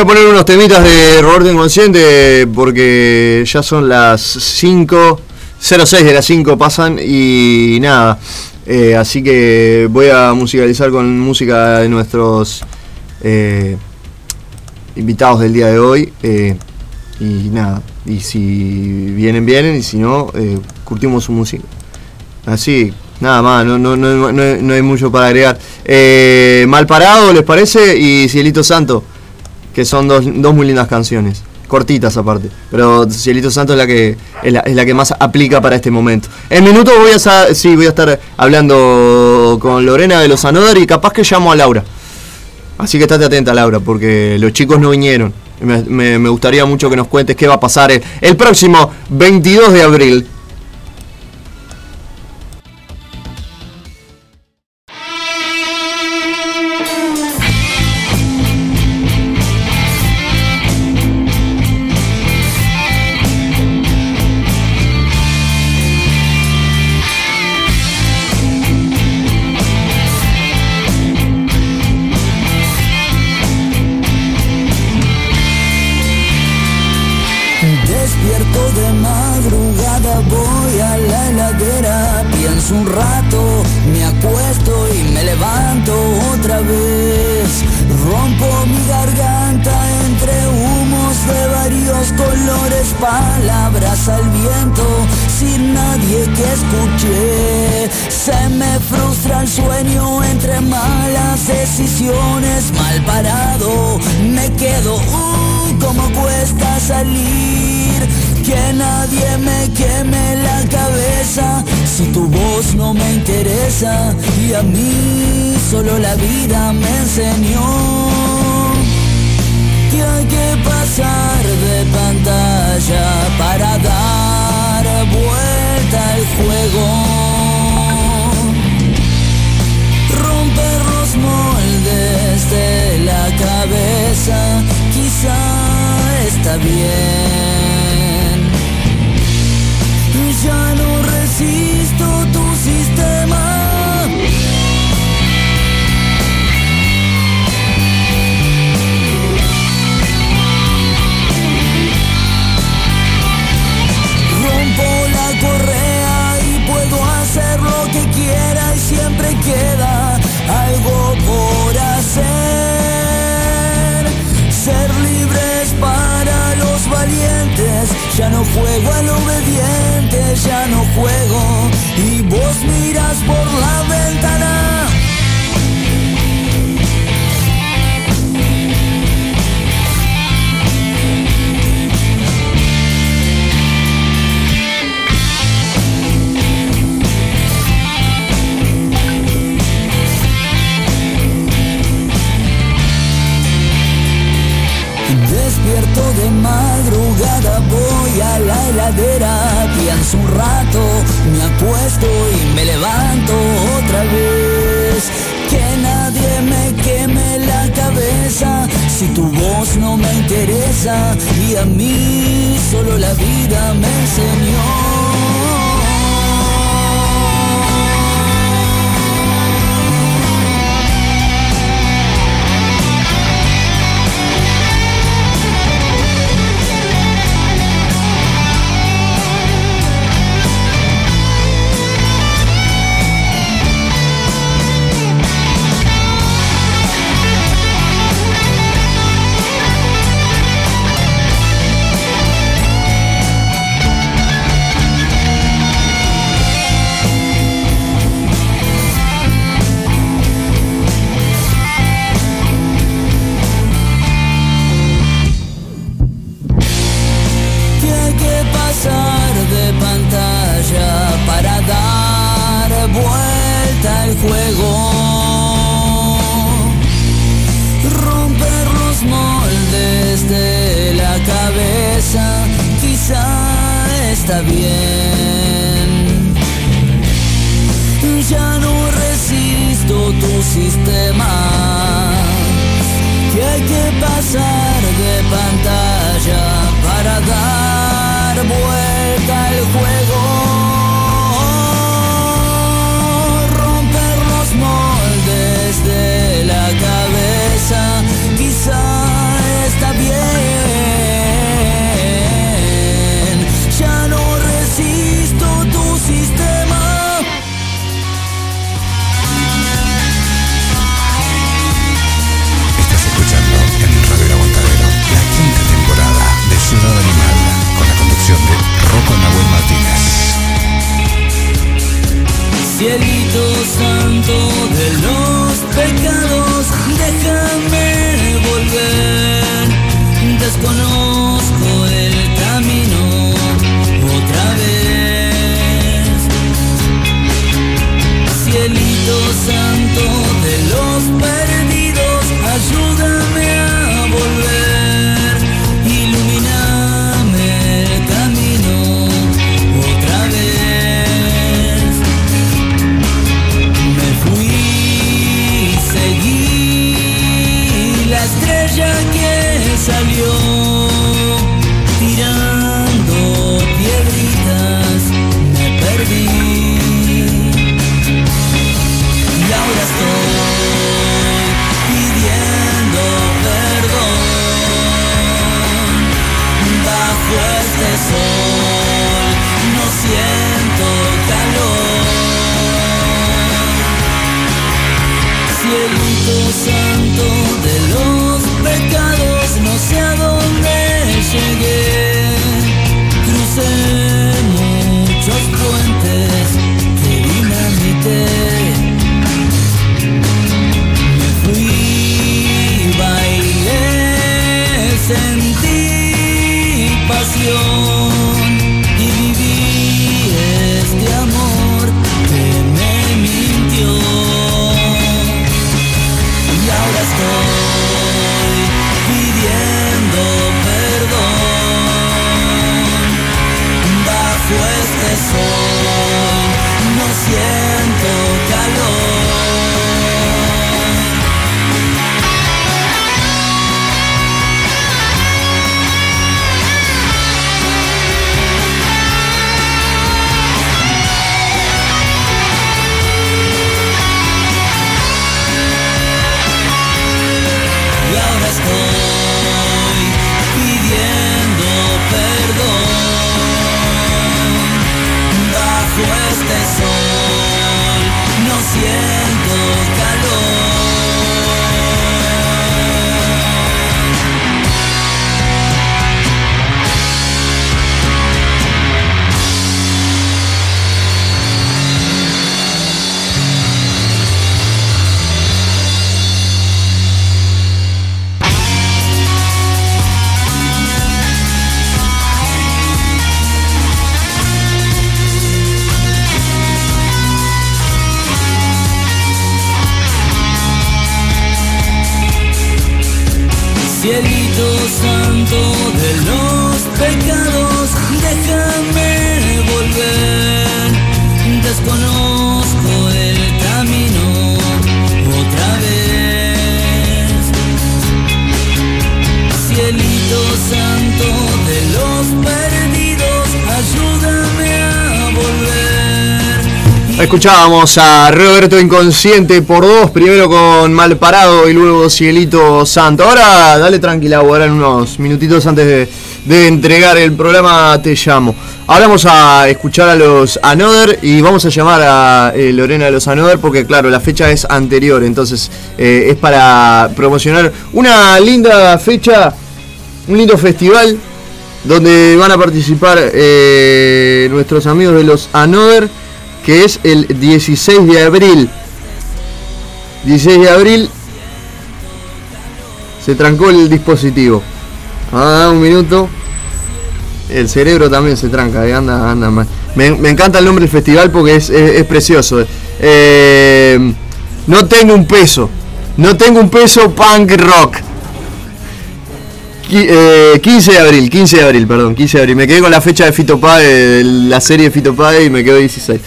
S2: A poner unos temitas de Roberto Inconsciente porque ya son las 5, 06 de las 5 pasan y nada. Eh, así que voy a musicalizar con música de nuestros eh, invitados del día de hoy. eh, y nada, y si vienen, vienen, y si no, curtimos su música. Así, nada más, no, no, no, no, hay- no hay mucho para agregar. Mal Parado, ¿les parece? Y Cielito Santo, que son dos, dos muy lindas canciones. Cortitas aparte, pero Cielito Santo es la que es la, que más aplica para este momento. En minutos voy a sí, voy a estar hablando con Lorena de los Anodar y capaz que llamo a Laura. Así que estate atenta, Laura, porque los chicos no vinieron. Me gustaría mucho que nos cuentes qué va a pasar el, el próximo 22 de abril. con
S6: este
S5: Escuchábamos a Roberto Inconsciente por dos, primero con Mal Parado y luego Cielito Santo. Ahora dale tranquila, ahora en unos minutitos antes de, de entregar el programa te llamo. Ahora vamos a escuchar a los Another y vamos a llamar a eh, Lorena de los Another porque claro, la fecha es anterior, entonces eh, es para promocionar una linda fecha, un lindo festival donde van a participar eh, nuestros amigos de los Another que es el 16 de abril. 16 de abril se trancó el dispositivo. Ah, un minuto. El cerebro también se tranca, eh, anda, anda mal. Me, encanta el nombre del festival porque es, precioso. Eh, no tengo un peso. No tengo un peso punk rock. Qui- eh, 15 de abril, 15 de abril, perdón, 15 de abril. Me quedé con la fecha de Fito Páez, la serie de Fito Páez y me quedó 16.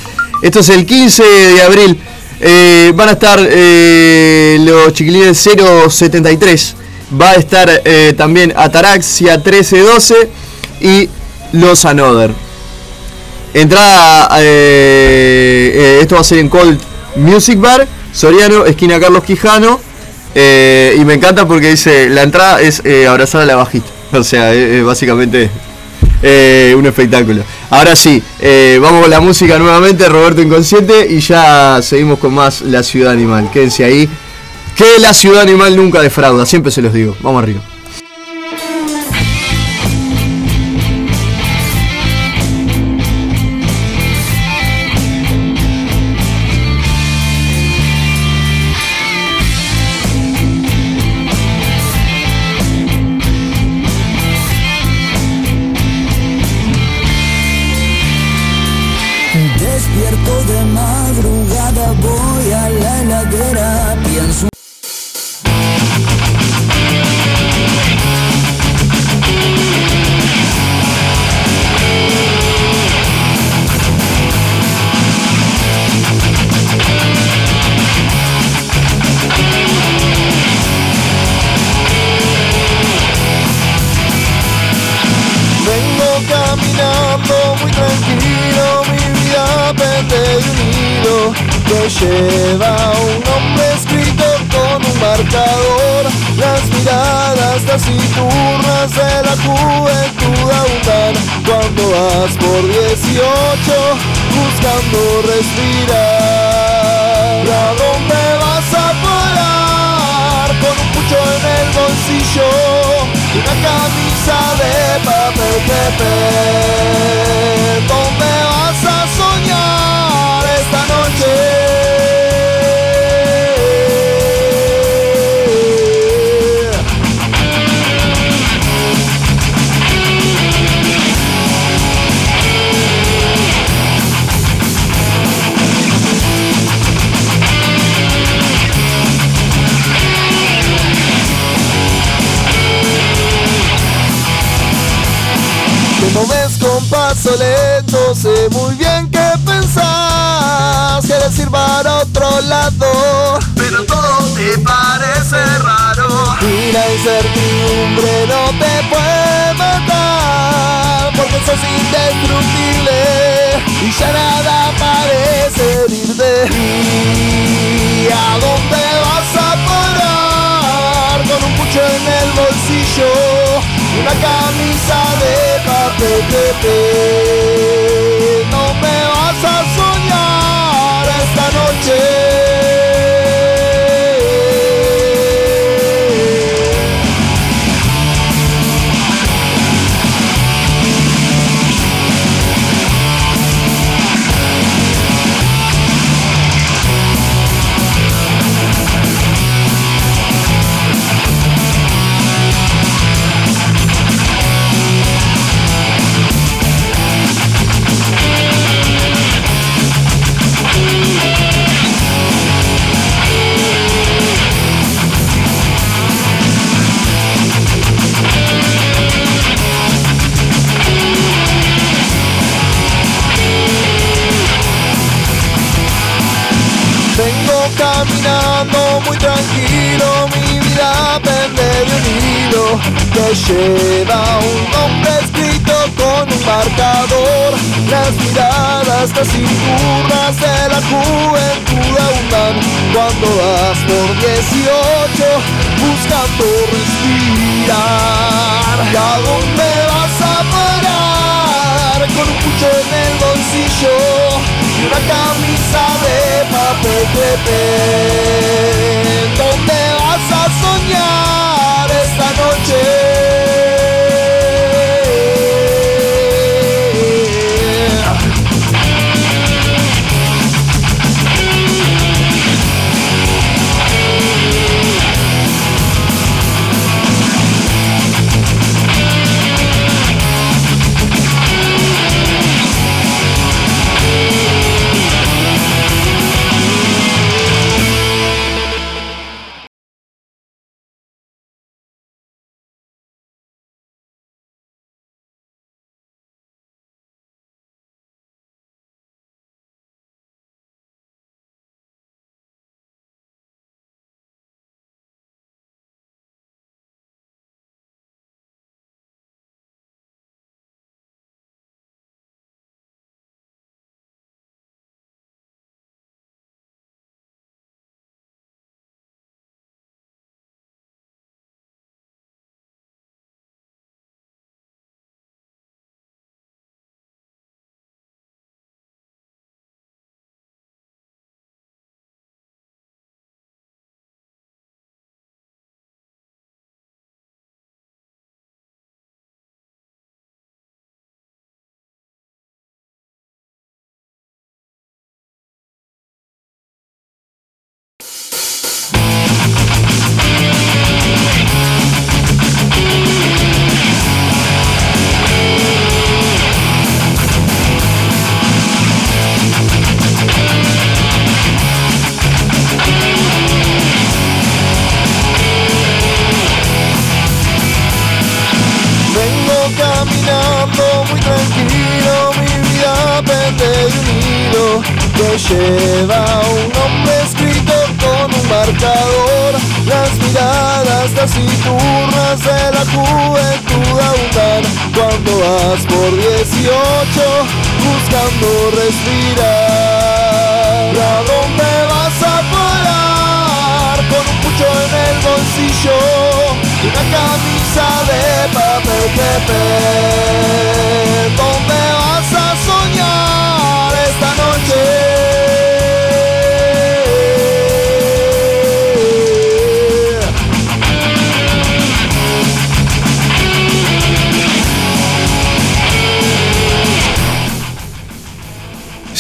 S5: Esto es el 15 de abril. Eh, van a estar eh, los chiquilines 073
S17: va a estar eh, también Ataraxia 1312 y Los Another. Entrada, eh, esto va a ser en Cold Music Bar, Soriano, esquina Carlos Quijano. y me encanta porque dice, la entrada es abrazar a la bajita. O sea, básicamente eh, un espectáculo. Ahora sí, eh, vamos con la música nuevamente, Roberto Inconsciente, y ya seguimos con más La Ciudad Animal. Quédense ahí, que La Ciudad Animal nunca defrauda, siempre se los digo. Vamos arriba.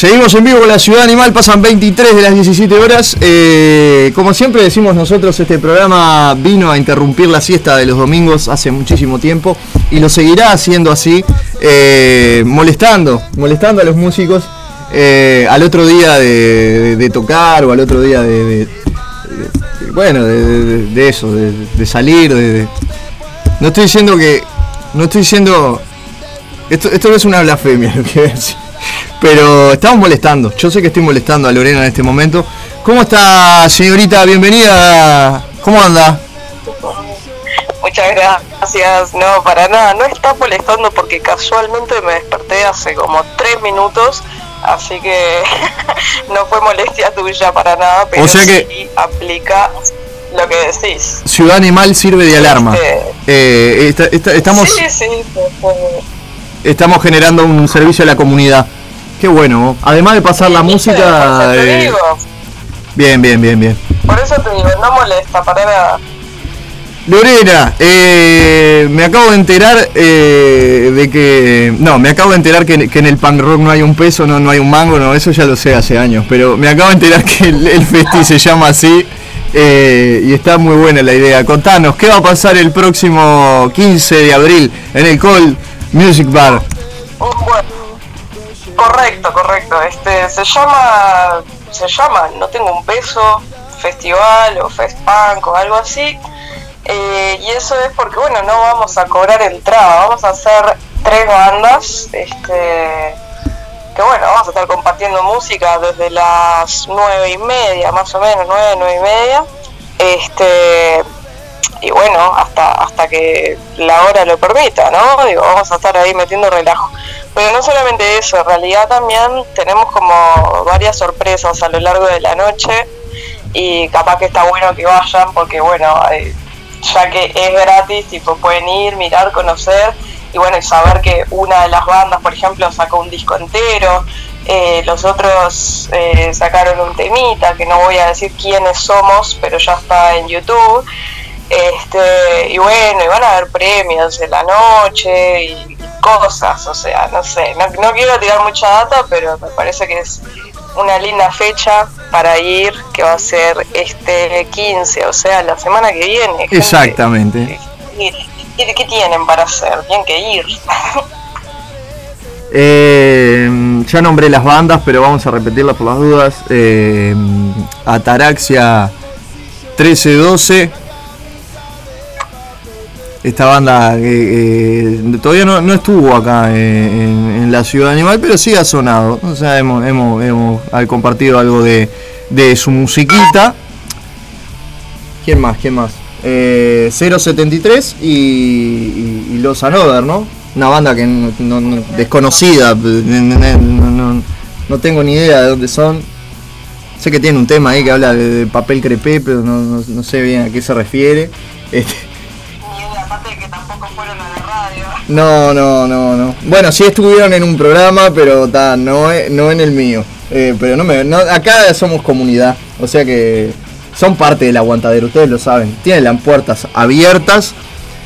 S5: Seguimos en vivo con la Ciudad Animal, pasan 23 de las 17 horas. Eh, como siempre decimos nosotros, este programa vino a interrumpir la siesta de los domingos hace muchísimo tiempo y lo seguirá haciendo así, eh, molestando, molestando a los músicos eh, al otro día de, tocar o al otro día de, bueno, de, eso, de, salir, de, no estoy diciendo que, no estoy diciendo, esto, esto no es una blasfemia lo que voy decir. Pero estamos molestando. Yo sé que estoy molestando a Lorena en este momento. ¿Cómo está, señorita? Bienvenida. ¿Cómo anda?
S18: Muchas gracias. No, para nada. No está molestando porque casualmente me desperté hace como tres minutos. Así que no fue molestia tuya para nada, pero
S5: O sea que-
S18: sí aplica lo que decís.
S5: Ciudad Animal sirve de alarma. Eh, esta- esta- estamos,
S18: Sí, sí, fue- fue-
S5: estamos generando un servicio a la comunidad. Qué bueno. Además de pasar la música.
S18: por eso te
S5: eh,
S18: digo,
S5: bien, bien, bien, bien.
S18: por eso te digo, no molesta para nada.
S5: Lorena, eh, me acabo de enterar eh, de que. No, me acabo de enterar que, que en el punk rock no hay un peso, no, no hay un mango, no, eso ya lo sé hace años. Pero me acabo de enterar que el, el festi se llama así eh, y está muy buena la idea. Contanos, ¿qué va a pasar el próximo 15 de abril en el Call Music Bar?
S18: Correcto, correcto. Este se llama, se llama, no tengo un peso, festival o fest punk o algo así. Eh, y eso es porque bueno, no vamos a cobrar entrada, vamos a hacer tres bandas, este que bueno, vamos a estar compartiendo música desde las nueve y media, más o menos, nueve, nueve y media. Este y bueno, hasta hasta que la hora lo permita, ¿no? Digo, vamos a estar ahí metiendo relajo. Pero no solamente eso, en realidad también tenemos como varias sorpresas a lo largo de la noche y capaz que está bueno que vayan porque bueno, eh, ya que es gratis, tipo pueden ir, mirar, conocer y bueno, y saber que una de las bandas, por ejemplo, sacó un disco entero, eh, los otros eh, sacaron un temita, que no voy a decir quiénes somos, pero ya está en YouTube. Este, y bueno, y van a haber premios en la noche y cosas, o sea, no sé, no, no quiero tirar mucha data, pero me parece que es una linda fecha para ir, que va a ser este 15, o sea, la semana que viene. gente.
S5: Exactamente.
S18: ¿Y, y qué tienen para hacer? Tienen que ir.
S5: Eh, ya nombré las bandas, pero vamos a repetirlas por las dudas. Eh, Ataraxia 1312. Esta banda que eh, todavía no, no estuvo acá eh, en, en la ciudad animal, pero sí ha sonado. O sea, hemos, hemos, hemos compartido algo de, de su musiquita. ¿Quién más? ¿Quién más? Eh, 073 y, y, y Los Anoder, ¿no? Una banda que no, no- no- desconocida, no, no- tengo ni idea de dónde son. Sé que tiene un tema ahí que habla de, de papel crepé, pero no sé bien a qué se refiere. Este, No, no, no, no. Bueno, sí estuvieron en un programa, pero ta, no, e- no en el mío. Eh, pero no me, no, acá somos comunidad, o sea que son parte del aguantadero, ustedes lo saben. Tienen las puertas abiertas.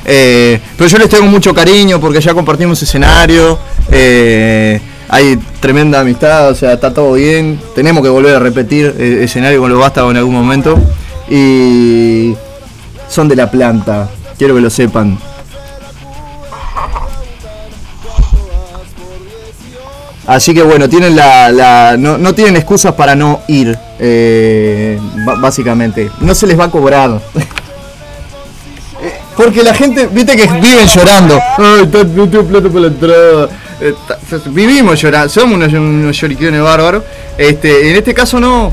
S5: eh, pero yo les tengo mucho cariño porque ya compartimos escenario. eh, hay tremenda amistad, o sea, está todo bien. Tenemos que volver a repetir escenario con los vástagos en algún momento. Y son de la planta, quiero que lo sepan. Así que bueno, tienen la, la- no, no tienen excusas para no ir, eh, básicamente. No se les va a cobrar. Porque la gente, viste que viven llorando. Ay, no tengo plata para la entrada. eh, vivimos llorando, somos unos, unos lloriquiones bárbaros. Este, en este caso no.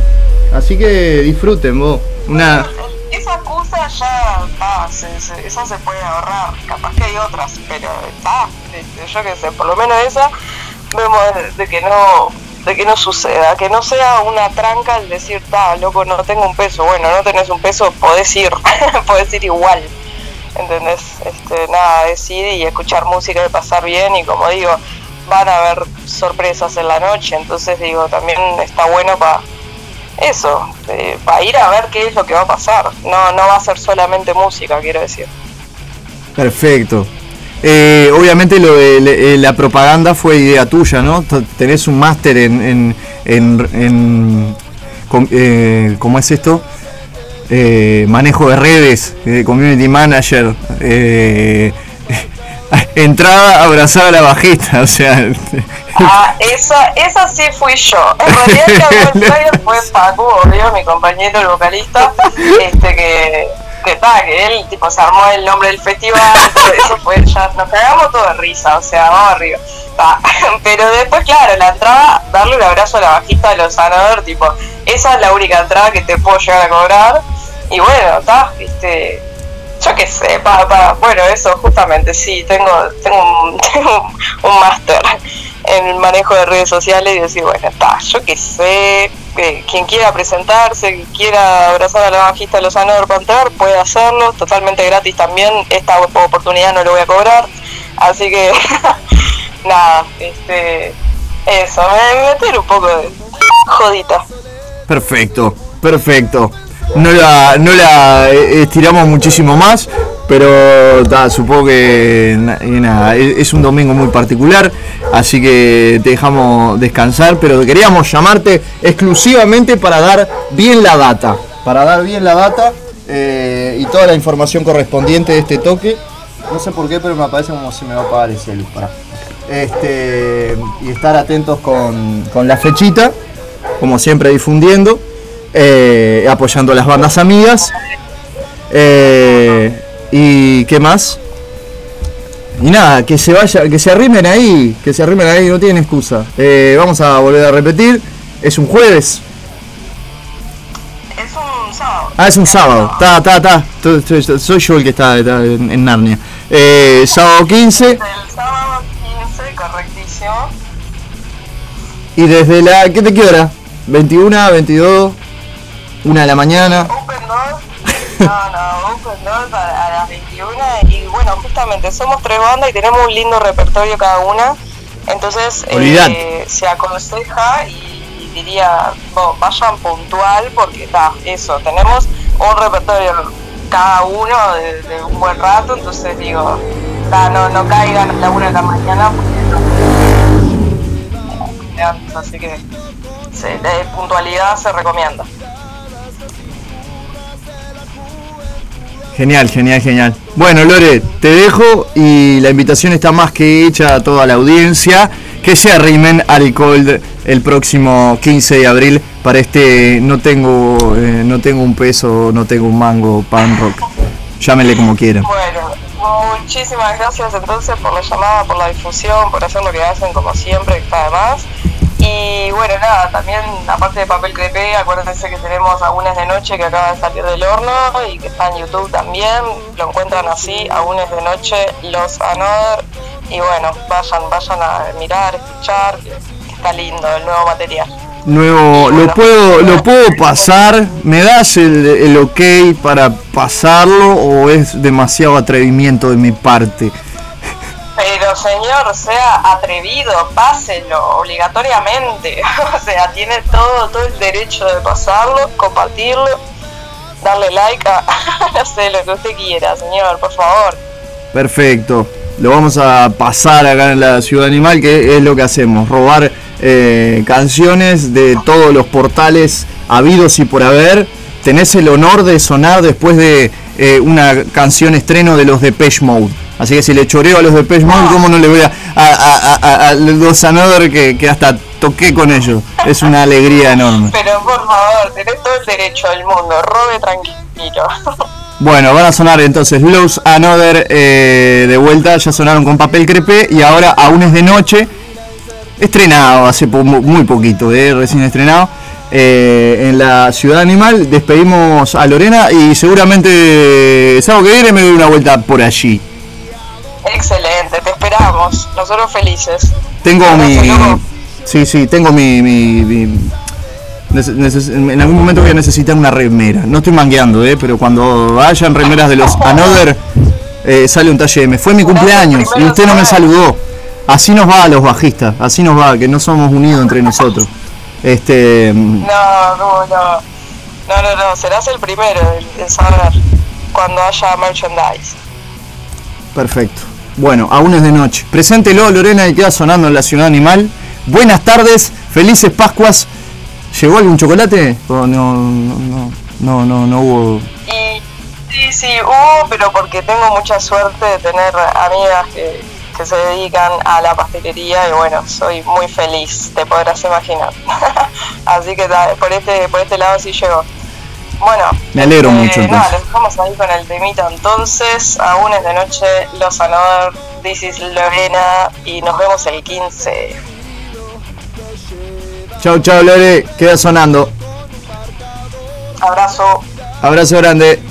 S5: Así que disfruten vos. Una.
S18: Esa excusa ya está, esa se puede ahorrar. Capaz que hay otras, pero está. este, yo qué sé, por lo menos esa vemos de, que no de que no suceda, que no sea una tranca el decir, ta, loco, no tengo un peso. Bueno, no tenés un peso, podés ir, podés ir igual. ¿Entendés? Este, nada, es y escuchar música y pasar bien y como digo, van a haber sorpresas en la noche, entonces digo, también está bueno para eso, para ir a ver qué es lo que va a pasar. No, no va a ser solamente música, quiero decir.
S5: Perfecto. Eh, obviamente lo de le- eh, la propaganda fue idea tuya, ¿no? Tenés un máster en, en, en, en- com- eh, ¿cómo es esto? Eh, manejo de redes, eh, community manager, eh, entrada abrazada a la bajista, o sea,
S18: Ah, esa, esa sí fui yo. En realidad el fue Paco, obvio, mi compañero, el vocalista, este que, que ta, que él tipo se armó el nombre del festival, eso fue ya, nos cagamos todo de risa, o sea, vamos arriba. Ta. Pero después, claro, la entrada, darle un abrazo a la bajista de los sanadores, tipo, esa es la única entrada que te puedo llegar a cobrar. Y bueno, este, yo qué sé, pa, pa, bueno, eso justamente, sí, tengo, tengo un, tengo un máster en el manejo de redes sociales y decir, bueno, está, yo qué sé, que quien quiera presentarse, quien quiera abrazar a la bajista Lozano del Panter, puede hacerlo, totalmente gratis también, esta oportunidad no lo voy a cobrar, así que, nada, este, eso, me meter un poco de jodita.
S5: Perfecto, perfecto. No la, no la eh, estiramos muchísimo más, pero supongo que es un domingo muy particular, así que te dejamos descansar, pero queríamos llamarte exclusivamente para dar bien la data, para dar bien la data eh, y toda la información correspondiente de este toque. No sé por qué, pero me parece como si me va a apagar el celu. pará. Este, y estar atentos con, con la fechita, como siempre difundiendo, eh, apoyando a las bandas amigas. Eh, y qué más. Y nada, que se vaya, que se arrimen ahí, que se arrimen ahí, no tienen excusa. Eh, vamos a volver a repetir. Es un jueves.
S18: Es un sábado.
S5: Ah, es un sábado. Está, está, está. Soy yo el que está, está en, en Narnia. Eh, sábado 15
S18: El sábado 15, correctísimo.
S5: y desde la. ¿Qué te qué hora? 21, 22, 1 de la mañana.
S18: Open Doors. No, no, Open Doors a, a las 21. Y bueno, justamente somos tres bandas y tenemos un lindo repertorio cada una. Entonces, eh, se aconseja y diría, "Bo, vayan puntual porque está, eso, tenemos un repertorio cada uno de, de un buen rato. Entonces, digo, ta, no, no caigan a la 1 de la mañana porque no. Así que, sí, de puntualidad se recomienda.
S5: Genial, genial, genial. Bueno, Lore, te dejo y la invitación está más que hecha a toda la audiencia que se arrimen al Cold el próximo 15 de abril para este no tengo eh, no tengo un peso, no tengo un mango pan rock. Llámenle como quieran.
S18: Bueno, muchísimas gracias entonces por la llamada, por la difusión, por hacer lo que hacen como siempre, que está de más. Y bueno, nada, también aparte de papel crepé, acuérdense que tenemos algunas de noche que acaba de salir del horno y que está en YouTube también. Lo encuentran así, algunas de noche, los Another. Y bueno, vayan, vayan a mirar, escuchar, que, está lindo el nuevo material.
S5: Nuevo, lo puedo, lo puedo pasar. ¿Me das el, el ok para pasarlo o es demasiado atrevimiento de mi parte?
S18: Señor, sea atrevido, páselo obligatoriamente. o sea, tiene todo, todo el derecho de pasarlo, compartirlo, darle like a, no sé, lo que usted quiera, señor, por favor.
S5: Perfecto. Lo vamos a pasar acá en la Ciudad Animal, que es lo que hacemos, robar eh, canciones de todos los portales habidos y por haber. Tenés el honor de sonar después de eh, una canción estreno de los Depeche Mode. Así que si le choreo a los Depeche Mode, ¿cómo no le voy a, a, a- a- a los Another que, que hasta toqué con ellos? Es una alegría enorme.
S18: Pero por favor, tenés todo el derecho del mundo, robe tranquilo.
S5: Bueno, van a sonar entonces Lows Another eh, de vuelta, ya sonaron con papel crepé y ahora aún es de noche, estrenado hace po- muy poquito, eh, recién estrenado, eh, en la Ciudad Animal. Despedimos a Lorena y seguramente sábado que viene me doy una vuelta por allí.
S18: Excelente, te esperamos. Nosotros felices.
S5: Tengo mi... Sí, sí, tengo mi... mi- mi- en algún momento voy a necesitar una remera. No estoy mangueando, eh, pero cuando hayan remeras de los Another, eh, sale un talle M. Fue mi cumpleaños y usted no me saludó. Así nos va a los bajistas, así nos va, que no somos unidos entre nosotros. Este,
S18: No, no, no. No, no, no. Serás el primero en, saber cuando haya merchandise.
S5: perfecto. Bueno, aún es de noche. Preséntelo, Lorena, y queda sonando en la ciudad animal. Buenas tardes, felices Pascuas. ¿Llegó algún chocolate? ¿O no, no, no, no, no, no hubo?
S18: Y sí, sí, hubo, pero porque tengo mucha suerte de tener amigas que, que se dedican a la pastelería y bueno, soy muy feliz, te podrás imaginar. Así que por este, por este lado sí llegó. Bueno,
S5: Me alegro
S18: eh,
S5: mucho
S18: nada,
S5: entonces.
S18: los dejamos ahí con el temita entonces, aún es de noche, Los Another, This is Lorena y nos vemos el 15.
S5: Chau, chau, Lore, queda sonando.
S18: Abrazo.
S5: Abrazo grande.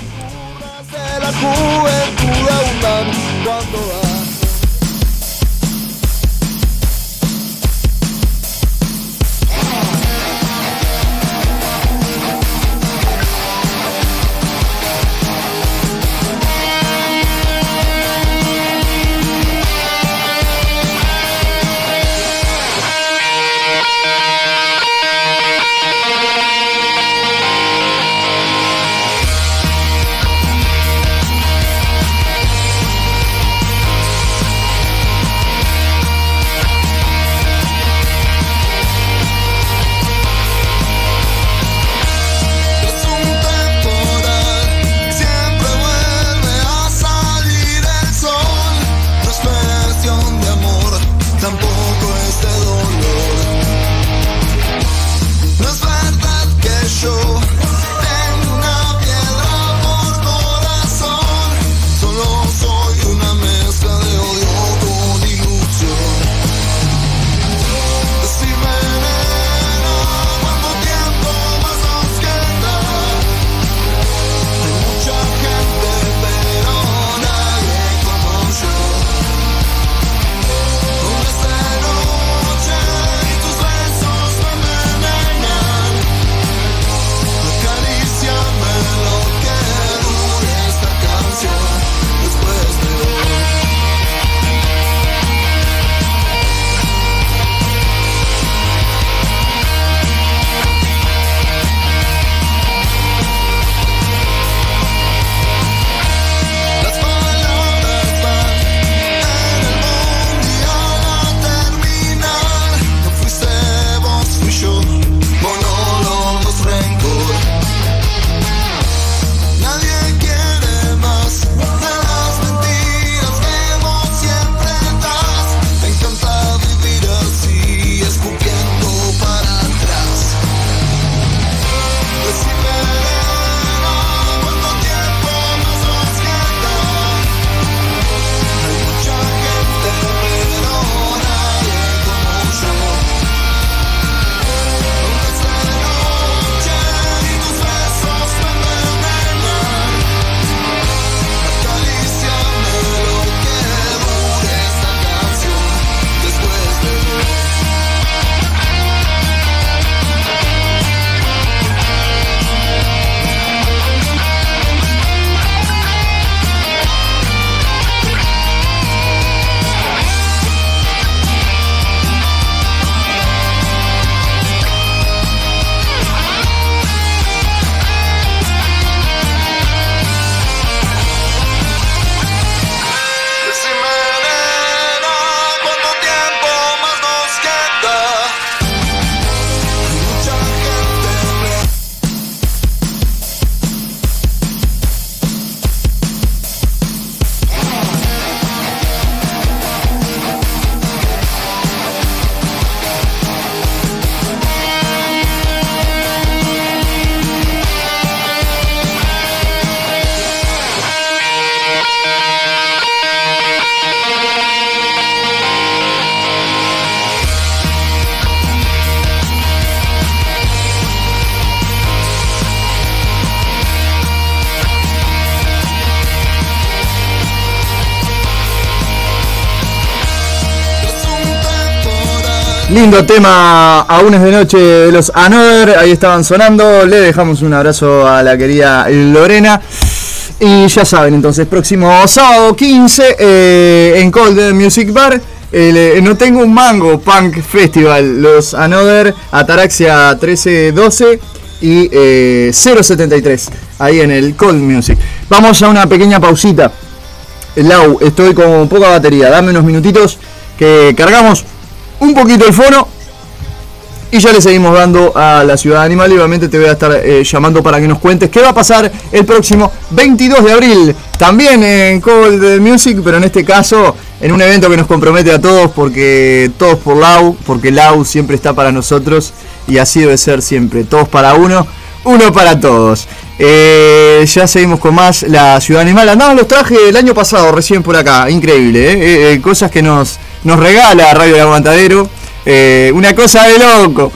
S5: Lindo tema, aún es de noche de los Another, ahí estaban sonando. Le dejamos un abrazo a la querida Lorena. Y ya saben, entonces, próximo sábado 15 eh, en Cold Music Bar. eh, no tengo un mango Punk Festival, los Another, Ataraxia 1312 y eh, 073, ahí en el Cold Music. Vamos a una pequeña pausita. Lau, estoy con poca batería, dame unos minutitos que cargamos un poquito el fono y ya le seguimos dando a la ciudad animal y obviamente te voy a estar eh, llamando para que nos cuentes qué va a pasar el próximo 22 de abril. También en Cold Music, pero en este caso en un evento que nos compromete a todos porque todos por Lau, porque Lau siempre está para nosotros y así debe ser siempre. Todos para uno, uno para todos. Eh, ya seguimos con más La Ciudad Animal. Andamos los trajes el año pasado, recién por acá. Increíble, ¿eh? Eh, cosas que nos, nos regala Radio El Aguantadero. una cosa de loco.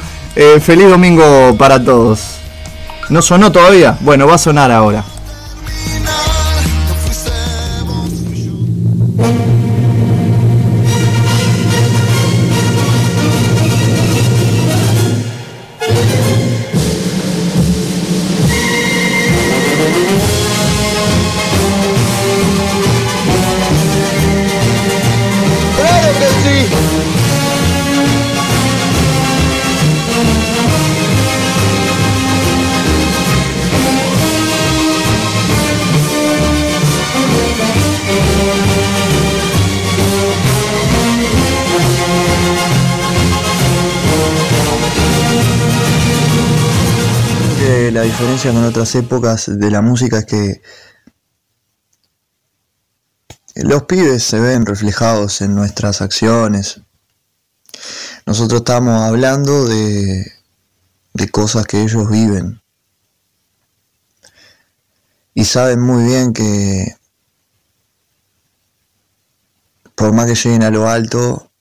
S5: feliz domingo para todos. ¿No sonó todavía? Bueno, va a sonar ahora.
S3: Diferencia con otras épocas de la música es que los pibes se ven reflejados en nuestras acciones. Nosotros estamos hablando de, de cosas que ellos viven. Y saben muy bien que por más que lleguen a lo alto,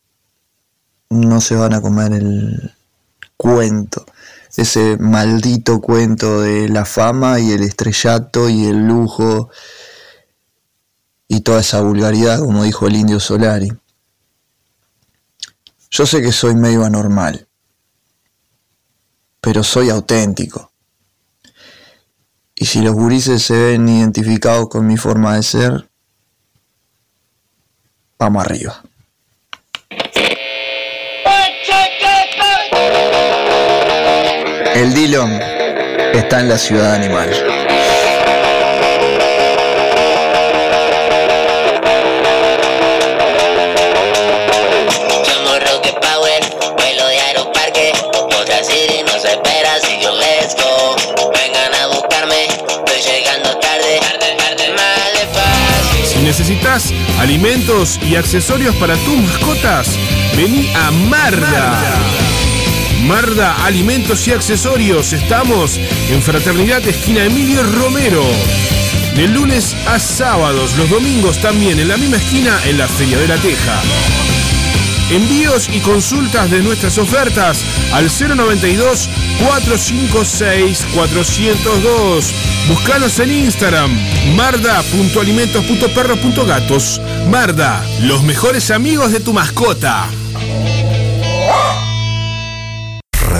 S3: no se van a comer el cuento ese maldito cuento de la fama y el estrellato y el lujo y toda esa vulgaridad, como dijo el indio Solari. Yo sé que soy medio anormal, pero soy auténtico. Y si los gurises se ven identificados con mi forma de ser, vamos arriba. El Dillon está en la ciudad animal.
S9: Somos Rocket Power, vuelo de Aeroparque, otra city nos espera, así que let's go. Vengan a buscarme, estoy llegando tarde, tarde, tarde, más despacio.
S1: Si necesitas alimentos y accesorios para tus mascotas, vení a Marda. Marda Alimentos y Accesorios. Estamos en Fraternidad Esquina Emilio Romero. De lunes a sábados, los domingos también en la misma esquina en la Feria de la Teja. Envíos y consultas de nuestras ofertas al 092 456 402. Búscanos en Instagram marda.alimentos.perros.gatos. Marda, los mejores amigos de tu mascota.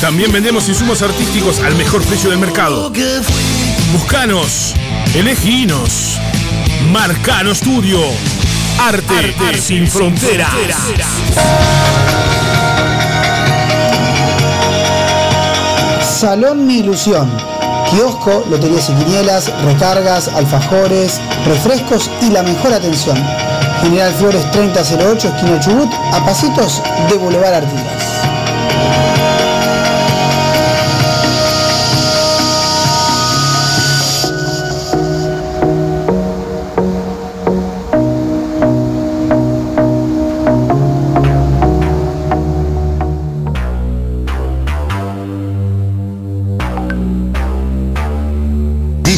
S1: También vendemos insumos artísticos al mejor precio del mercado. Buscanos, eleginos. Marcano Studio. Arte, sin, fronteras.
S4: Salón Mi Ilusión. Kiosco, loterías y quinielas, recargas, alfajores, refrescos y la mejor atención. General Flores 3008, esquina Chubut, a pasitos de Boulevard Artigas.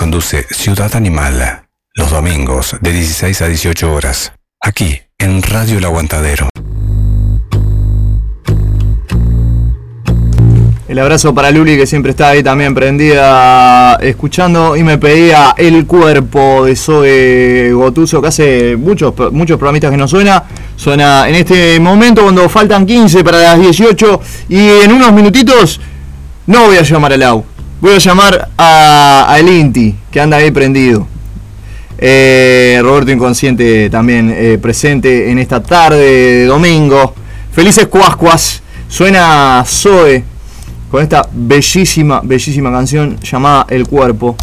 S10: Conduce Ciudad Animal los domingos de 16 a 18 horas, aquí en Radio El Aguantadero.
S5: El abrazo para Luli que siempre está ahí también prendida escuchando y me pedía el cuerpo de Zoe Gotuso que hace muchos, muchos programistas que no suena. Suena en este momento cuando faltan 15 para las 18 y en unos minutitos no voy a llamar al AU. Voy a llamar a, a el Inti que anda ahí prendido. Eh, Roberto Inconsciente también eh, presente en esta tarde de domingo. Felices Cuascuas. Suena Zoe con esta bellísima, bellísima canción llamada El Cuerpo.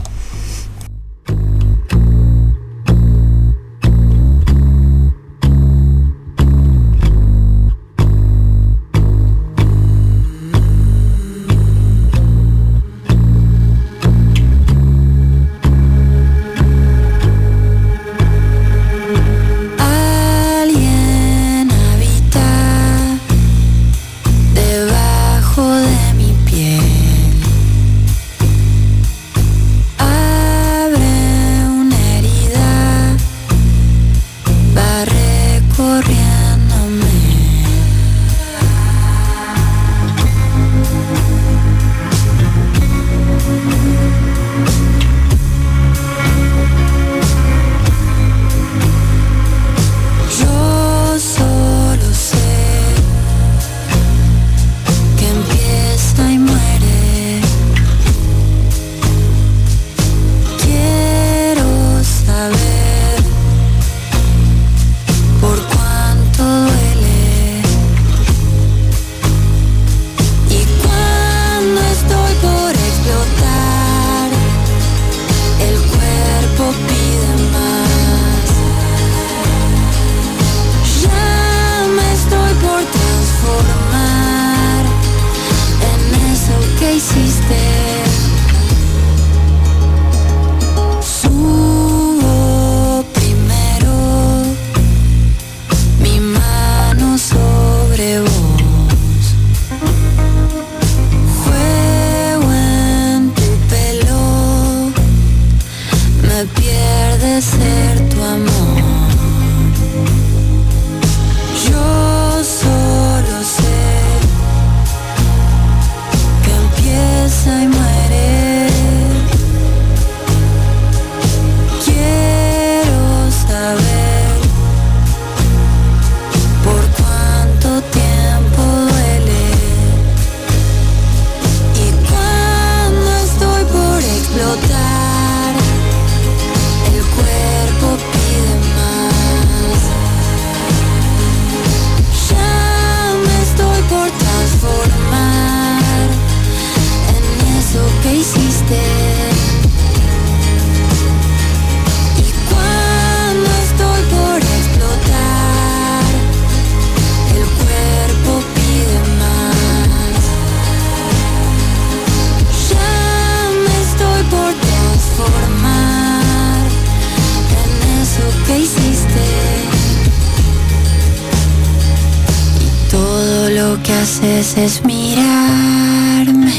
S19: Haces es mirarme.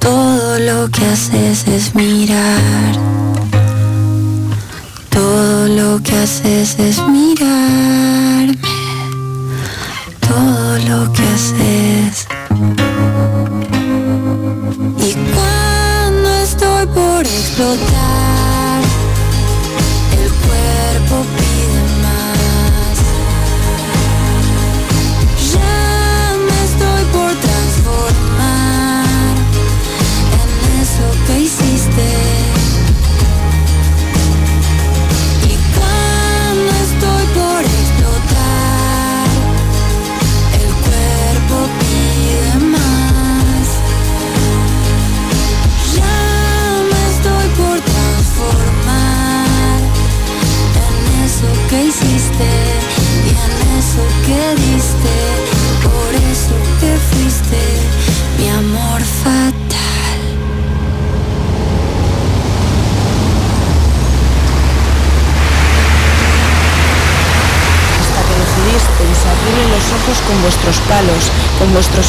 S19: Todo lo que haces es mirar.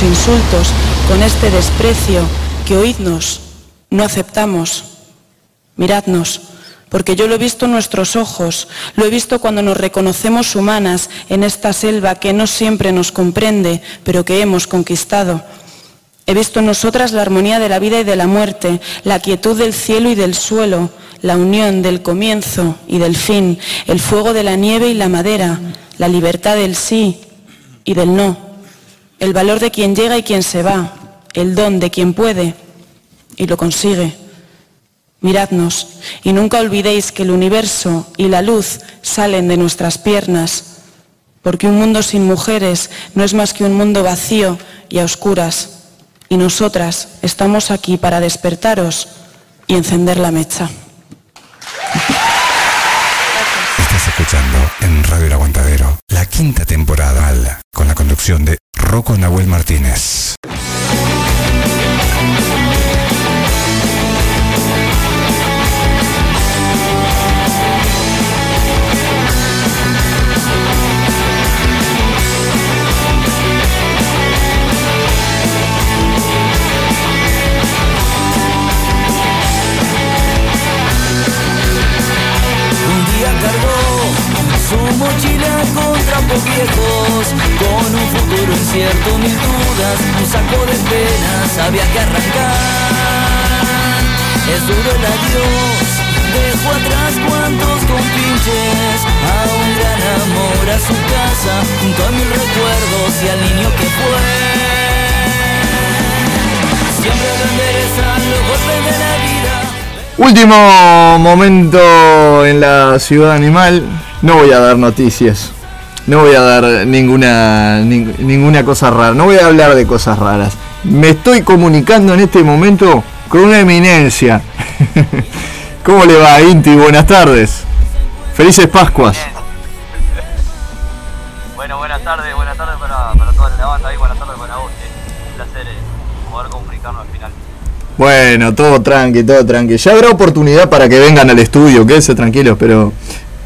S20: Insultos, con este desprecio que oídnos, no aceptamos. Miradnos, porque yo lo he visto en nuestros ojos, lo he visto cuando nos reconocemos humanas en esta selva que no siempre nos comprende, pero que hemos conquistado. He visto en nosotras la armonía de la vida y de la muerte, la quietud del cielo y del suelo, la unión del comienzo y del fin, el fuego de la nieve y la madera, la libertad del sí y del no, el valor de quien llega y quien se va, el don de quien puede y lo consigue. Miradnos y nunca olvidéis que el universo y la luz salen de nuestras piernas, porque un mundo sin mujeres no es más que un mundo vacío y a oscuras. Y nosotras estamos aquí para despertaros y encender la mecha.
S10: Estás escuchando en Radio El Aguantadero la quinta temporada con la conducción de Rocco Nahuel Martínez.
S2: Un con un futuro incierto, mil dudas, un saco de penas había que arrancar. Es duro el adiós, dejó atrás cuantos compinches, a un gran amor, a su casa, junto a mil recuerdos y al niño que fue. Siempre lo enderezan los golpes de la vida.
S5: Último momento en la ciudad animal. No voy a dar noticias. No voy a dar ninguna, ning- ninguna cosa rara. No voy a hablar de cosas raras. Me estoy comunicando en este momento con una eminencia. ¿Cómo le va, Inti? Buenas tardes. Felices Pascuas.
S21: Bueno, buenas tardes, buenas tardes para, para toda la banda y buenas tardes para vos. eh. Un placer eh, poder comunicarnos al final.
S5: Bueno, todo tranqui, todo tranqui. Ya habrá oportunidad para que vengan al estudio, quédense tranquilos, pero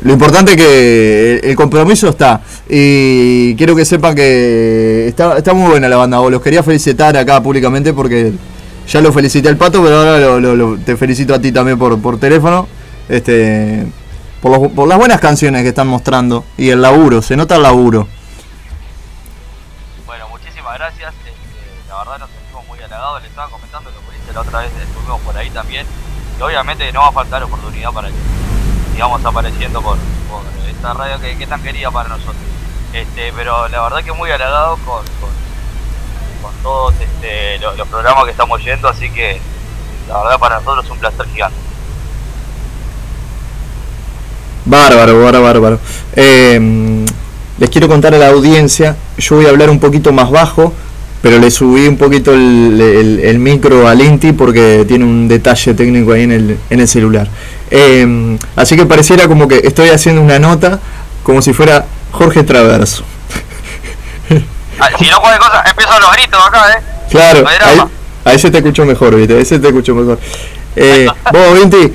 S5: lo importante es que el compromiso está. Y quiero que sepan que está, está muy buena la banda. Vos los quería felicitar acá públicamente porque ya lo felicité al pato, pero ahora lo- lo- lo- te felicito a ti también por, por teléfono. Este, por, los- por las buenas canciones que están mostrando y el laburo, se nota el laburo.
S21: Bueno, muchísimas gracias. eh, la verdad nos sentimos muy halagados. Le estaba comentando lo que hice la otra vez, estuvimos por ahí también. Y obviamente no va a faltar oportunidad para que sigamos apareciendo por, esta radio que, tan querida para nosotros. Este, pero la verdad que muy halagado con, con, todos este, lo- los, programas que estamos yendo, así que la verdad para nosotros es un placer gigante.
S5: Bárbaro, bárbaro, bárbaro. Eh, les quiero contar a la audiencia, yo voy a hablar un poquito más bajo, pero le subí un poquito el, el- el micro al Inti porque tiene un detalle técnico ahí en el, en el celular. Eh, así que pareciera como que estoy haciendo una nota como si fuera Jorge Traverso.
S21: Ah, si no cualquier cosa, empiezan los gritos acá, ¿eh?
S5: Claro, ahí, ahí se te escuchó mejor, ¿viste? Ahí se te escuchó mejor. Eh, vos, Vinti,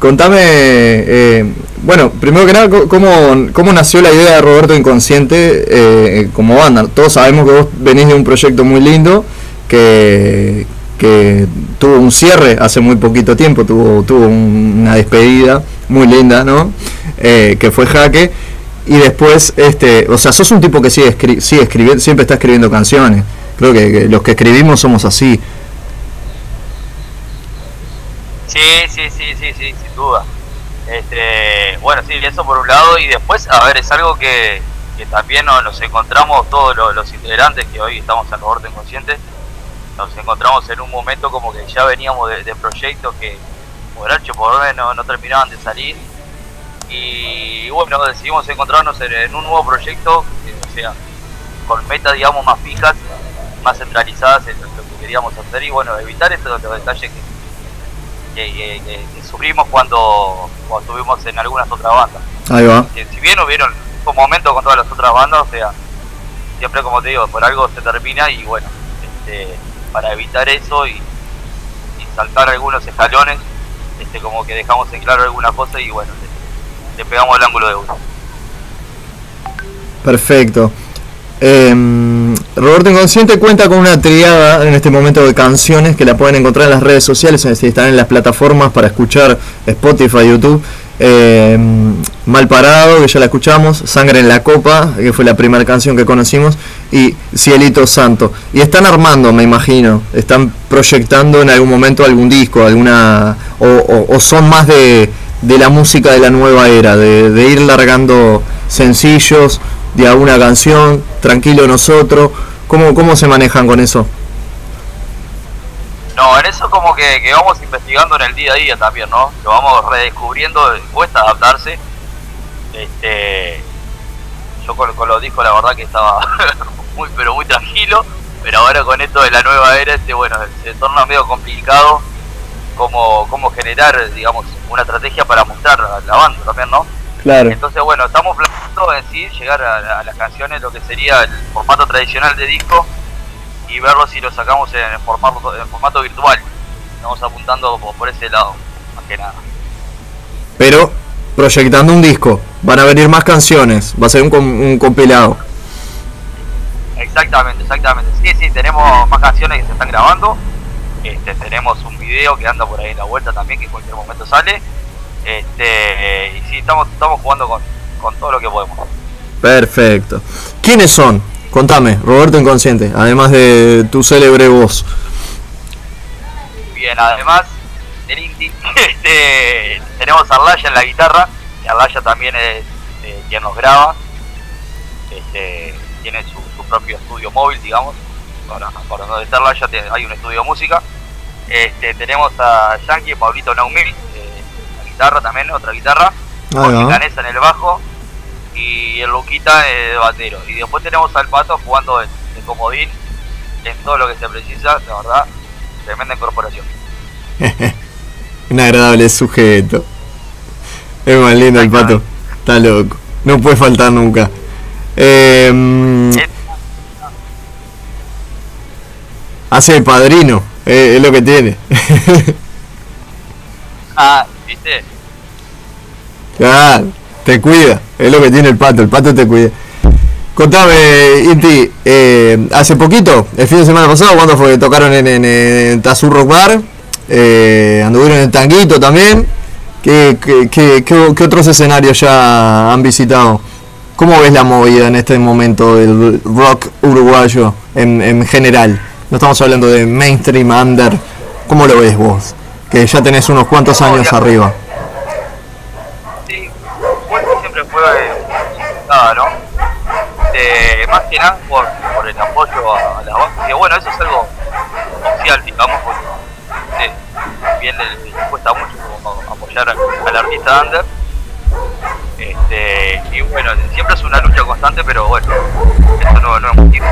S5: Contame, eh, bueno, primero que nada, ¿cómo, cómo nació la idea de Roberto Inconsciente eh, como banda? Todos sabemos que vos venís de un proyecto muy lindo que, que tuvo un cierre hace muy poquito tiempo, tuvo, tuvo un- una despedida muy linda, ¿no? Eh, que fue Jaque. Y después, este, o sea, sos un tipo que sigue, escri- escribiendo, siempre está escribiendo canciones. Creo que los que escribimos somos así.
S21: Sí, sí, sí, sí, sí, sin duda. Este, bueno, sí, eso por un lado. Y después, a ver, es algo que, que también nos, encontramos todos los, integrantes que hoy estamos en Roberto Inconsciente. Nos encontramos en un momento como que ya veníamos de, proyectos que por H por B no, no terminaban de salir. Y bueno, decidimos encontrarnos en, un nuevo proyecto, o sea, con metas, digamos, más fijas, más centralizadas en lo que queríamos hacer. Y bueno, evitar estos los detalles que, que, que- sufrimos cuando, cuando estuvimos en algunas otras bandas.
S5: Ahí va.
S21: Que si bien hubieron un momento con todas las otras bandas, o sea, siempre como te digo, por algo se termina y bueno, este, para evitar eso y, y saltar algunos escalones, este, como que dejamos en claro algunas cosas y bueno, le, le pegamos el ángulo de uno.
S5: Perfecto. Em, Roberto Inconsciente cuenta con una triada en este momento de canciones que la pueden encontrar en las redes sociales, están en las plataformas para escuchar Spotify, YouTube. Em, Mal Parado, que ya la escuchamos, Sangre en la Copa, que fue la primera canción que conocimos, y Cielito Santo. Y están armando, me imagino, están proyectando en algún momento algún disco, alguna o son más de, de la música de la nueva era, de, de ir largando sencillos de alguna canción, tranquilo nosotros. ¿Cómo, cómo se manejan con eso?
S21: No, en eso como que, vamos investigando en el día a día también, ¿no? Lo vamos redescubriendo, cuesta adaptarse. Este, yo con, con los discos la verdad que estaba muy pero muy tranquilo, pero ahora con esto de la nueva era, este bueno, se torna medio complicado cómo, cómo generar, digamos, una estrategia para mostrar la banda también, ¿no?
S5: Claro.
S21: Entonces, bueno, estamos planeando en sí llegar a, a las canciones, lo que sería el formato tradicional de disco y verlo si lo sacamos en formato, en formato virtual. Estamos apuntando por, por ese lado, más que nada.
S5: Pero proyectando un disco, van a venir más canciones, va a ser un, un compilado.
S21: Exactamente, exactamente. Sí, sí, tenemos más canciones que se están grabando. Este, tenemos un video que anda por ahí en la vuelta también, que en cualquier momento sale. Este, y sí, estamos, estamos jugando con, con todo lo que podemos.
S5: Perfecto. ¿Quiénes son? Contame, Roberto Inconsciente, además de tu célebre voz.
S21: Bien, además del Inti, este, tenemos a Arlaya en la guitarra, y Arlaya también es eh, quien nos graba, este, tiene su, su propio estudio móvil, digamos, para, para donde está Arlaya te- hay un estudio de música. Este, tenemos a Yankee, Pablito Naumil, eh, guitarra también, otra guitarra,
S5: va.
S21: Canesa en el bajo y el Luquita de batero. Y después tenemos al Pato jugando de, de comodín en todo lo que se precisa, la verdad, tremenda incorporación.
S5: Un agradable sujeto. Es más lindo el pato. Está loco. No puede faltar nunca. Eh, hace padrino. eh, es lo que tiene.
S21: Ah, ¿viste?
S5: Claro, te cuida. Es lo que tiene el pato. El pato te cuida. Contame, Inti, eh, hace poquito, el fin de semana pasado, cuando fue? Tocaron en, en, en Bar, eh, anduvieron en Tanguito también. ¿Qué, qué, qué, qué- qué otros escenarios ya han visitado? ¿Cómo ves la movida en este momento del rock uruguayo en, en general? No estamos hablando de mainstream, under. ¿Cómo lo ves vos? Que ya tenés unos cuantos años arriba.
S21: Sí, bueno, siempre fue ¿no? Eh, más que nada por, por el apoyo a, a las bandas, que bueno, eso es algo social, digamos, porque eh, bien le, le cuesta mucho como apoyar al, artista under. Este, y bueno, siempre es una lucha constante, pero bueno, eso no, no es motivo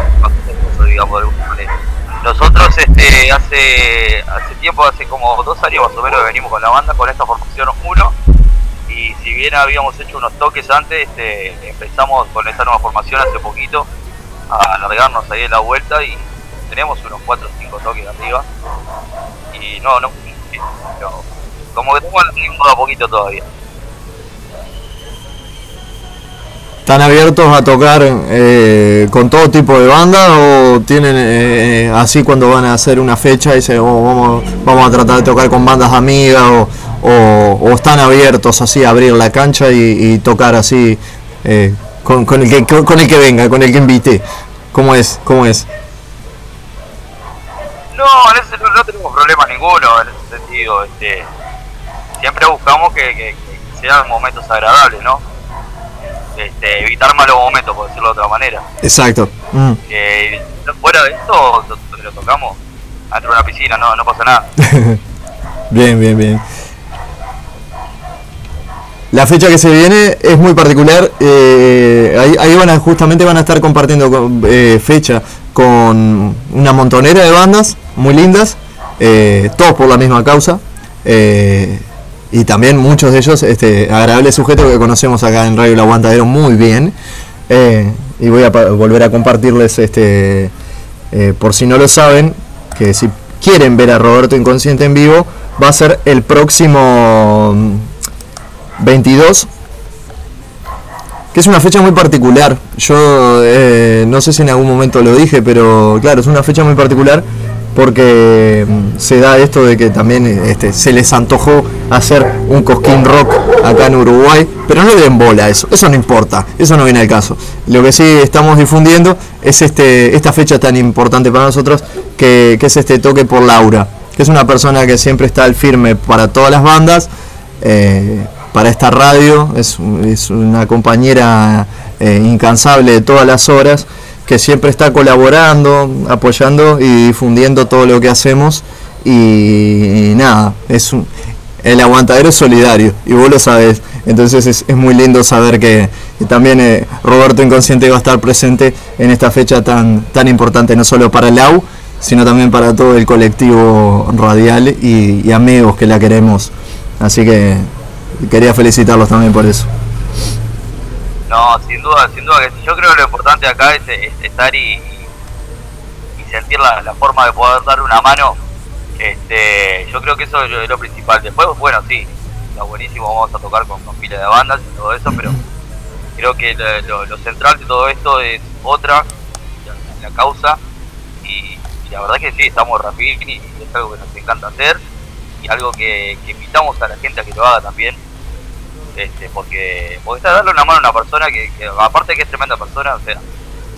S21: digamos, de alguna manera. Nosotros este, hace hace tiempo, hace como dos años más o menos venimos con la banda, con esta formación 1, y si bien habíamos hecho unos toques antes, este, empezamos con esta nueva formación hace poquito a alargarnos ahí en la vuelta y tenemos unos 4 o 5 toques arriba. Y no, no, pero como que estamos a poquito todavía.
S5: ¿Están abiertos a tocar eh, con todo tipo de banda o tienen eh, así cuando van a hacer una fecha y dicen, "Oh, vamos, vamos a tratar de tocar con bandas amigas o, o- o están abiertos así a abrir la cancha y, y tocar así eh, con, con el que, con, con el que venga, con el que invite? ¿Cómo es? ¿Cómo es?
S21: No, en ese, no, no tenemos problema ninguno en ese sentido. Este, siempre buscamos que, que- que sean momentos agradables, ¿no? Este, evitar malos momentos, por decirlo de otra manera.
S5: Exacto. Mm.
S21: Fuera de esto, lo, lo tocamos dentro de una piscina, no, no pasa nada.
S5: Bien, bien, bien. La fecha que se viene es muy particular. eh, ahí, van a, justamente van a estar compartiendo eh, fecha con una montonera de bandas muy lindas, eh, todos por la misma causa. y también muchos de ellos este, agradables sujetos que conocemos acá en Radio El Aguantadero muy bien. y voy a volver a compartirles, este, por si no lo saben, que si quieren ver a Roberto Inconsciente en vivo, va a ser el próximo 22, que es una fecha muy particular. Yo eh, no sé si en algún momento lo dije, pero claro, es una fecha muy particular porque mm, se da esto de que también este, se les antojó hacer un cosquín rock acá en Uruguay, pero no le den bola a eso, eso no importa, eso no viene al caso. Lo que sí estamos difundiendo es este, esta fecha tan importante para nosotros, que, es este toque por Laura, que es una persona que siempre está al firme para todas las bandas, eh, para esta radio, es, una compañera eh, incansable de todas las horas, que siempre está colaborando, apoyando y difundiendo todo lo que hacemos. Y, nada, es el aguantadero es solidario, y vos lo sabés. Entonces es, muy lindo saber que, que también eh, Roberto Inconsciente va a estar presente en esta fecha tan, tan importante, no solo para el AU, sino también para todo el colectivo radial y, y amigos que la queremos. Así que quería felicitarlos también por eso.
S21: No, sin duda, sin duda que. Yo creo que lo importante acá es, es estar y, y- y sentir la, forma de poder dar una mano. Este, yo creo que eso es lo, principal. Después, bueno, sí, está buenísimo, vamos a tocar con, con pila de bandas y todo eso, pero creo que lo, lo- central de todo esto es otra, la, causa, y, y la verdad que sí, estamos rapid y es algo que nos encanta hacer, y algo que invitamos a la gente a que lo haga también este, porque, porque darle una mano a una persona que, aparte que es tremenda persona, o sea,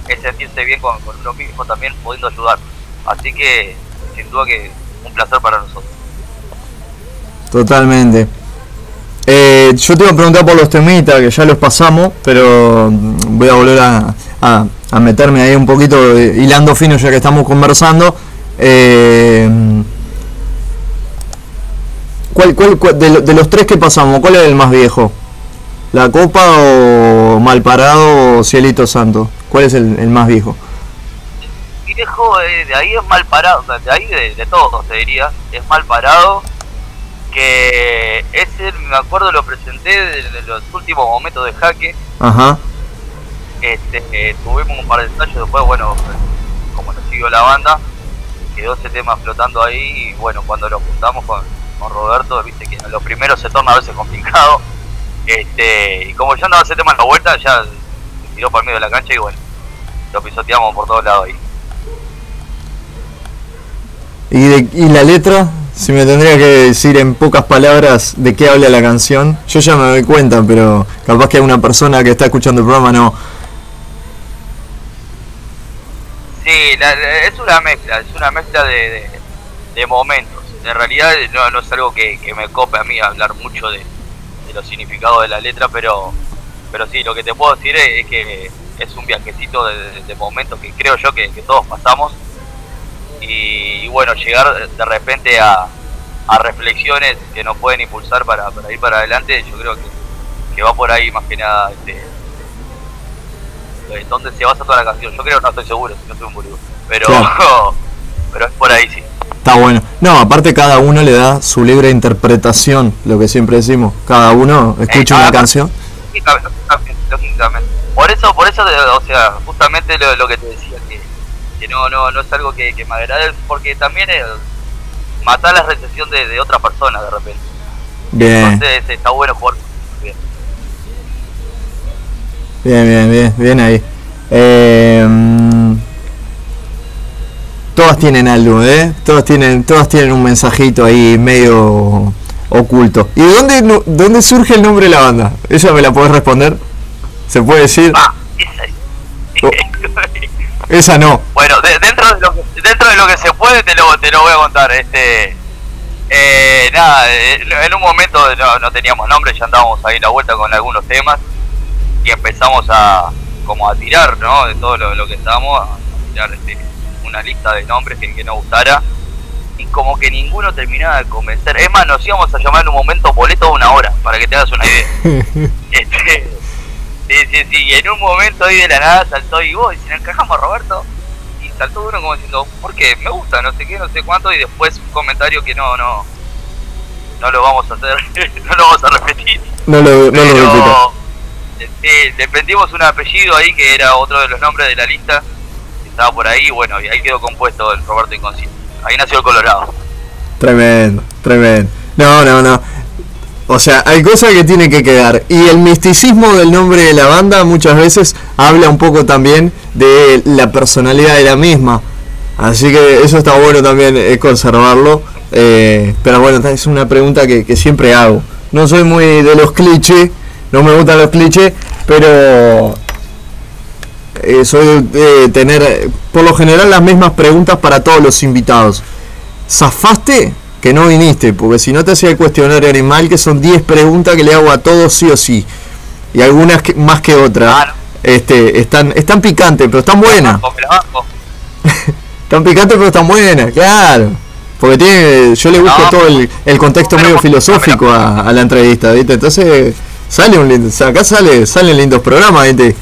S21: es sentirse bien con, uno mismo también pudiendo ayudar. Así que, sin duda que un placer para nosotros.
S5: Totalmente. Eh, yo te iba a preguntar por los temitas, que ya los pasamos, pero voy a volver a, a- a meterme ahí un poquito eh, hilando fino ya que estamos conversando. Eh, ¿cuál, cuál- cuál- de, de los tres que pasamos, cuál es el más viejo? ¿La Copa o Malparado o Cielito Santo? ¿Cuál es el, el más viejo?
S21: Viejo, eh, de ahí es mal parado, o sea, de ahí de, de todos te diría, es mal parado, que ese, me acuerdo, lo presenté de los últimos momentos de jaque,
S5: Ajá.
S21: este, eh, tuvimos un par de ensayos, después, bueno, como nos siguió la banda, quedó ese tema flotando ahí y bueno, cuando lo juntamos con, con Roberto, viste que lo primero se torna a veces complicado, este, y como ya andaba ese tema en la vuelta, ya se tiró para el medio de la cancha y bueno, lo pisoteamos por todos lados ahí.
S5: ¿Y, de- y la letra? Si me tendría que decir en pocas palabras de qué habla la canción, yo ya me doy cuenta, pero capaz que una persona que está escuchando el programa no.
S21: Sí, la- la- es una mezcla, es una mezcla de, de- de momentos. En realidad no, no es algo que, que me cope a mí hablar mucho de, de los significados de la letra, pero pero sí, lo que te puedo decir es, es que es un viajecito de, de- momentos que creo yo que, que todos pasamos. Y, y bueno, llegar de repente a, a reflexiones que nos pueden impulsar para, para ir para adelante, yo creo que, que va por ahí más que nada este, dónde se basa toda la canción. Yo creo, no estoy seguro, si no soy un boludo. Pero. pero es por ahí, sí.
S5: Está bueno. No, aparte cada uno le da su libre interpretación, lo que siempre decimos. Cada uno escucha una canción.
S21: Lógicamente, lógicamente. Por eso, por eso, o sea, justamente lo, lo que te decía, que, que no, no, no es algo que, que me agrade, porque también es matar la recepción de, de otra persona de repente.
S5: Bien.
S21: Entonces está bueno jugar. Bien.
S5: Bien, bien, bien, bien ahí. Eh, mm, todas tienen algo, ¿eh? Todas tienen, todas tienen un mensajito ahí medio oculto. ¿Y de dónde, dónde surge el nombre de la banda? ¿Ella me la puedes responder? ¿Se puede decir? Oh, esa no.
S21: Bueno, de- dentro, de lo que, dentro de lo que se puede te lo, te lo voy a contar. Este, eh, nada, eh, en un momento no, no teníamos nombre, ya andábamos ahí la vuelta con algunos temas y empezamos a como a tirar, ¿no? De todo lo, lo que estábamos, a tirar este, una lista de nombres que, que nos gustara y como que ninguno terminaba de convencer. Es más, nos íbamos a llamar en un momento boleto de una hora, para que te hagas una idea. Este, sí, sí, sí, y en un momento ahí de la nada saltó y vos, y si encajamos a Roberto, y saltó uno como diciendo, ¿por qué? Me gusta, no sé qué, no sé cuánto, y después un comentario que no, no, no lo vamos a hacer, no lo vamos a repetir.
S5: No lo, no lo repito.
S21: Pero eh, le prendimos un apellido ahí que era otro de los nombres de la lista, por ahí, bueno, y ahí quedó compuesto el Roberto Inconsciente. Ahí nació el Colorado.
S5: Tremendo, tremendo. No, no, no. O sea, hay cosas que tienen que quedar. Y el misticismo del nombre de la banda muchas veces habla un poco también de la personalidad de la misma. Así que eso está bueno también eh, conservarlo. Eh, pero bueno, es una pregunta que, que siempre hago. No soy muy de los clichés, no me gustan los clichés, pero eh, soy de tener eh, por lo general las mismas preguntas para todos los invitados. ¿Zafaste? Que no viniste, porque si no te hacía el cuestionario animal, que son 10 preguntas que le hago a todos sí o sí. Y algunas que- más que otras. Este, están, están picantes, pero están buenas. Están picantes, pero están buenas, claro. Porque tiene, yo le busco
S21: No,
S5: todo el, el contexto medio filosófico a, a la entrevista, ¿viste? Entonces, sale un lindo, acá sale, salen lindos programas, ¿viste?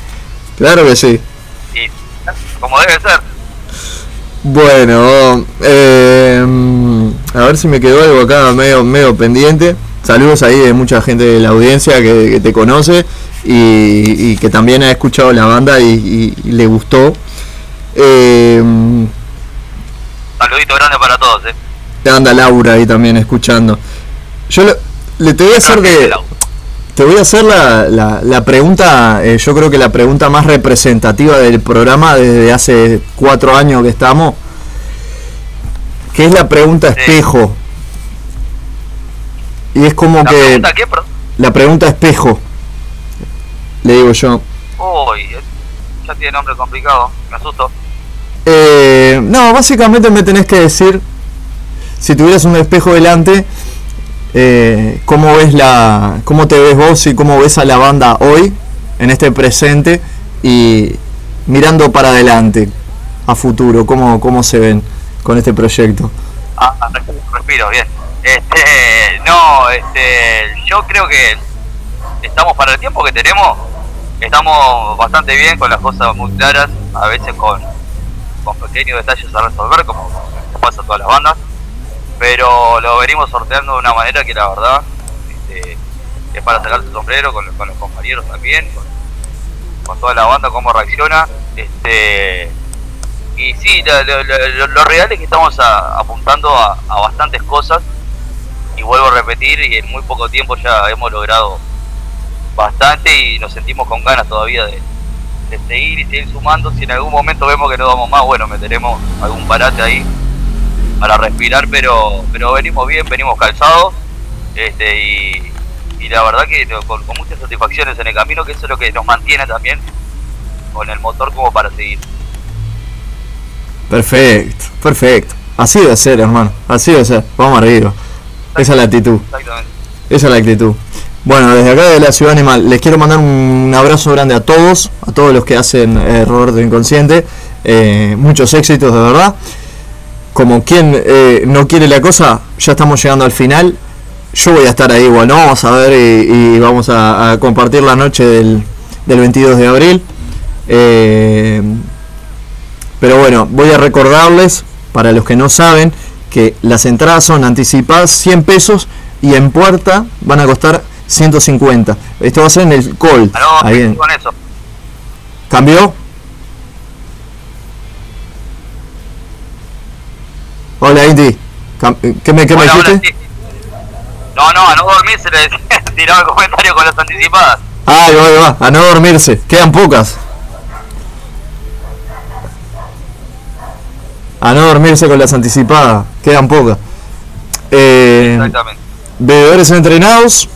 S5: Claro que sí.
S21: Y como debe ser.
S5: Bueno, eh, a ver si me quedó algo acá medio, medio pendiente. Saludos ahí de mucha gente de la audiencia que, que te conoce y, y que también ha escuchado la banda y, y- y le gustó. Eh,
S21: Saludito grande para todos, eh.
S5: anda Laura ahí también escuchando. Yo le, le te voy a hacer de, te voy a hacer la, la, la pregunta, eh, yo creo que la pregunta más representativa del programa desde hace cuatro años que estamos, que es la pregunta espejo. Y es como
S21: ¿La
S5: que
S21: pregunta qué? Perdón.
S5: la pregunta espejo, le digo yo.
S21: Uy, eh, ya tiene nombre complicado, me asusto.
S5: Eh, no, básicamente me tenés que decir, si tuvieras un espejo delante, eh, cómo ves la, cómo te ves vos y cómo ves a la banda hoy, en este presente y mirando para adelante, a futuro, cómo, cómo se ven con este proyecto.
S21: Ah, respiro, bien. Este, no, este, yo creo que estamos para el tiempo que tenemos, estamos bastante bien con las cosas muy claras, a veces con, con pequeños detalles a resolver, como pasa a todas las bandas, pero lo venimos sorteando de una manera que la verdad este, es para sacarse el sombrero con, los- compañeros también, con, toda la banda, cómo reacciona. Este, y sí, lo, lo- real es que estamos apuntando a, a bastantes cosas y vuelvo a repetir y en muy poco tiempo ya hemos logrado bastante y nos sentimos con ganas todavía de, de seguir y seguir sumando. Si en algún momento vemos que no damos más, bueno, meteremos algún parate ahí para respirar, pero pero venimos bien, venimos calzados este y, y la verdad que con, con muchas satisfacciones en el camino, que eso es lo que nos mantiene también con el motor como para seguir.
S5: Perfecto, perfecto. Así debe ser, hermano. Así debe ser. Vamos arriba. Esa es la actitud.
S21: Exactamente.
S5: Esa es la actitud. Bueno, desde acá de la Ciudad Animal, les quiero mandar un abrazo grande a todos, a todos los que hacen eh, Roberto Inconsciente. Eh, muchos éxitos, de verdad. Como quien eh, no quiere la cosa, ya estamos llegando al final. Yo voy a estar ahí igual, ¿no? Vamos a ver y, y vamos a, a compartir la noche del, del 22 de abril. Eh, pero bueno, voy a recordarles, para los que no saben, que las entradas son anticipadas 100 pesos y en puerta van a costar 150. Esto va a ser en el call.
S21: Aló,
S5: Ahí en-
S21: con eso.
S5: ¿Cambió? Hola Indy. Cam- ¿Qué me, qué me
S21: hola,
S5: dijiste?
S21: sí. No, no, a no dormir se le decía, tiraba el comentario con las anticipadas.
S5: Ahí va, ahí va, a no dormirse. Quedan pocas. A no dormirse con las anticipadas. Quedan pocas. Eh,
S21: Exactamente.
S5: bebedores entrenados.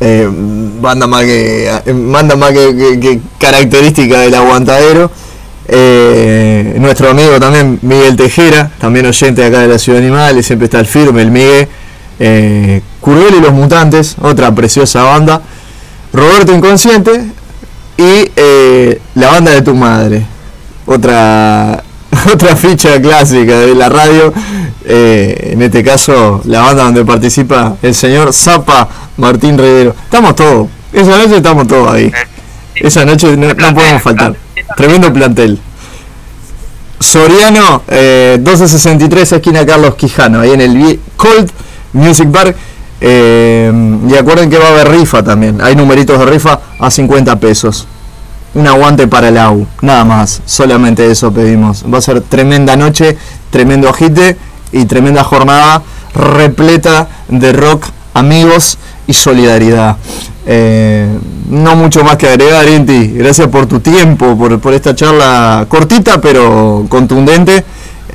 S5: Eh, banda más que, eh, banda más que, que- que característica del aguantadero. Eh, nuestro amigo también Miguel Tejera, también oyente de acá de la Ciudad Animal, y siempre está el firme, el Miguel. Eh, Curvel y los Mutantes, otra preciosa banda. Roberto Inconsciente y eh, la banda de tu madre. Otra, otra ficha clásica de la radio. eh, en este caso, la banda donde participa el señor Zapa Martín Rivero. Estamos todos. Esa noche estamos todos ahí. Esa noche no, no podemos faltar. Tremendo plantel. Soriano, eh, 1263, esquina Carlos Quijano, ahí en el Cold Music Bar. Eh, y acuerden que va a haber rifa también. Hay numeritos de rifa a 50 pesos. Un aguante para el AU, nada más. Solamente eso pedimos. Va a ser tremenda noche, tremendo agite y tremenda jornada repleta de rock, amigos y solidaridad. Eh, no mucho más que agregar, Inti. Gracias por tu tiempo, por, por esta charla cortita pero contundente.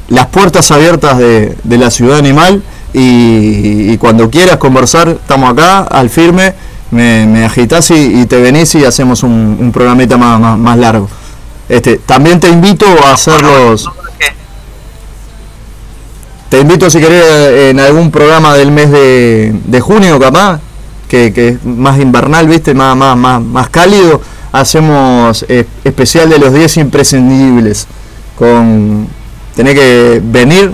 S5: Las puertas abiertas de, de la ciudad animal y, cuando quieras conversar, estamos acá al firme. Me, me agitas y, te venís y hacemos un, un programita más, más, largo. Este, también te invito a hacer los. Te invito si querés en algún programa del mes de, de junio, capaz, que, que es más invernal, viste, más, más, más, más cálido, hacemos eh, especial de los 10 imprescindibles. Con tenés que venir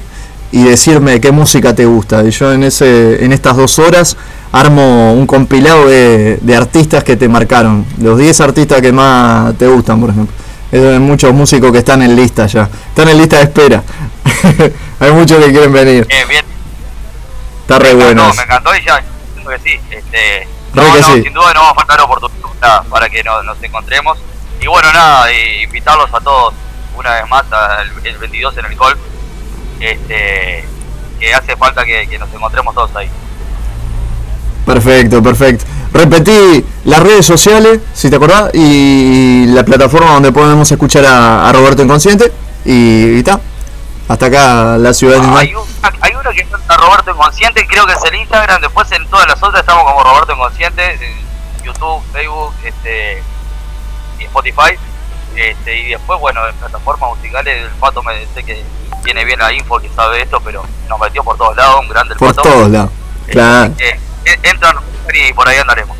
S5: y decirme qué música te gusta. Y yo en ese, en estas dos horas armo un compilado de, de artistas que te marcaron. Los 10 artistas que más te gustan, por ejemplo. Hay muchos músicos que están en lista ya. Están en lista de espera. Hay muchos que quieren venir.
S21: Bien, bien.
S5: Está re bueno.
S21: Me encantó y ya, que sí. Este, no,
S5: que
S21: no,
S5: sí.
S21: sin duda no vamos a faltar oportunidad para que nos, nos encontremos. Y bueno, nada, invitarlos a todos una vez más al el 22 en el golf. Este, que hace falta que, que nos encontremos todos ahí.
S5: Perfecto, perfecto. Repetí las redes sociales, si te acordás, y la plataforma donde podemos escuchar a, a Roberto Inconsciente. Y está. Hasta acá la ciudad animal.
S21: Hay, un- hay uno que es a Roberto Inconsciente, creo que es el Instagram, después en todas las otras estamos como Roberto Inconsciente, en YouTube, Facebook, este, y Spotify. Este, y después, bueno, en plataformas musicales, el Pato me dice que tiene bien la info, que sabe esto, pero nos metió por todos lados, un grande el
S5: Por
S21: Pato.
S5: todos lados. Claro.
S21: Eh, eh, entran y por ahí andaremos.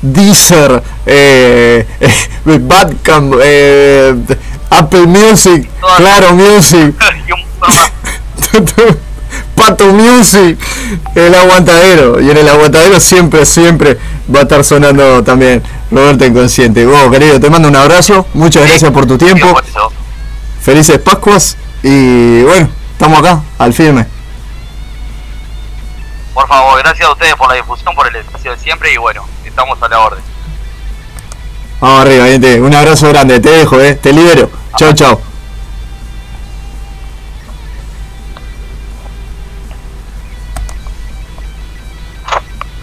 S5: Deezer, eh, Badcamp, eh, Apple Music, Claro Music, Pato Music, el aguantadero. Y en el aguantadero siempre, siempre va a estar sonando también Roberto Inconsciente. Vos, querido, te mando un abrazo. Muchas gracias por tu tiempo. Felices Pascuas. Y bueno, estamos acá, al firme.
S21: Por favor, gracias a ustedes por la difusión, por el espacio de siempre y bueno, estamos a la orden.
S5: Vamos arriba, gente. Un abrazo grande. Te dejo, eh. Te libero. Chao, chao.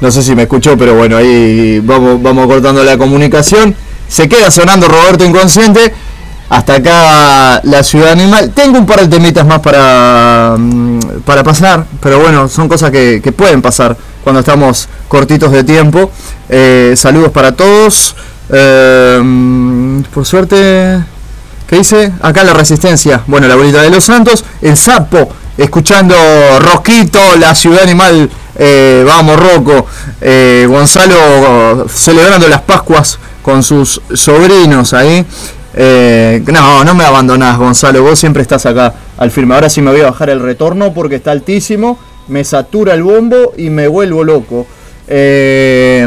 S5: No sé si me escuchó, pero bueno, ahí vamos, vamos cortando la comunicación. Se queda sonando Roberto Inconsciente. Hasta acá la ciudad animal. Tengo un par de temitas más para, mm, para pasar, pero bueno, son cosas que, pueden pasar cuando estamos cortitos de tiempo. Eh, saludos para todos. Mm, por suerte, ¿qué dice? Acá la resistencia. Bueno, la bolita de los santos. El sapo, escuchando Rosquito, la ciudad animal. eh, vamos, Rocco. Eh, Gonzalo celebrando las Pascuas con sus sobrinos ahí. Eh, no, no me abandonás, Gonzalo. Vos siempre estás acá al firme. Ahora sí me voy a bajar el retorno porque está altísimo. Me satura el bombo y me vuelvo loco. ¿Qué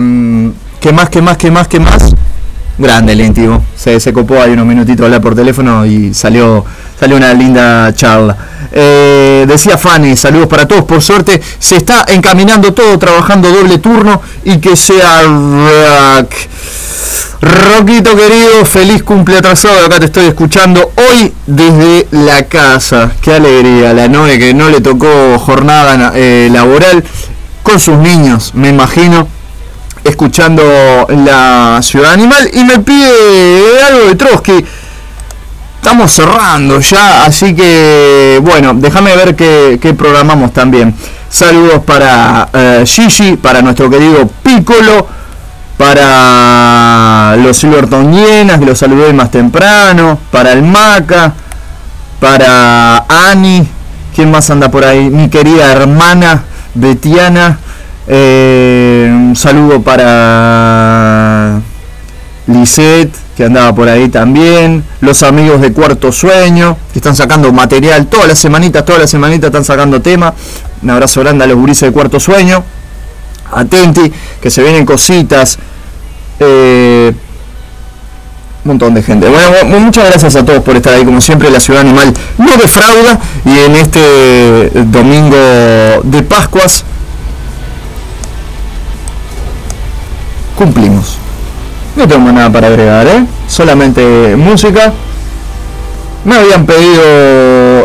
S5: más, qué más, qué más, qué más? Grande el íntimo. Se, se copó ahí unos minutitos a hablar por teléfono y salió, salió una linda charla. Eh, decía Fanny, saludos para todos. Por suerte se está encaminando todo, trabajando doble turno y que sea rock. Roquito querido, feliz cumple atrasado. Acá te estoy escuchando hoy desde la casa. Qué alegría, la Noe que no le tocó jornada eh, laboral. con sus niños, me imagino, escuchando la ciudad animal y me pide algo de Trotsky. Estamos cerrando ya, así que bueno, déjame ver qué, programamos también. Saludos para eh, Gigi, para nuestro querido Piccolo, para los Silverton que los saludé más temprano, para el Maca, para Ani, ¿quién más anda por ahí? Mi querida hermana Betiana, eh, un saludo para Lisette, que andaba por ahí también, los amigos de Cuarto Sueño, que están sacando material todas las semanitas, todas las semanitas están sacando tema. Un abrazo grande a los gurises de Cuarto Sueño. Atenti, que se vienen cositas. Eh, un montón de gente. Bueno, mu- muchas gracias a todos por estar ahí, como siempre, la ciudad animal no defrauda y en este domingo de Pascuas cumplimos. No tengo nada para agregar, ¿eh? Solamente música. Me habían pedido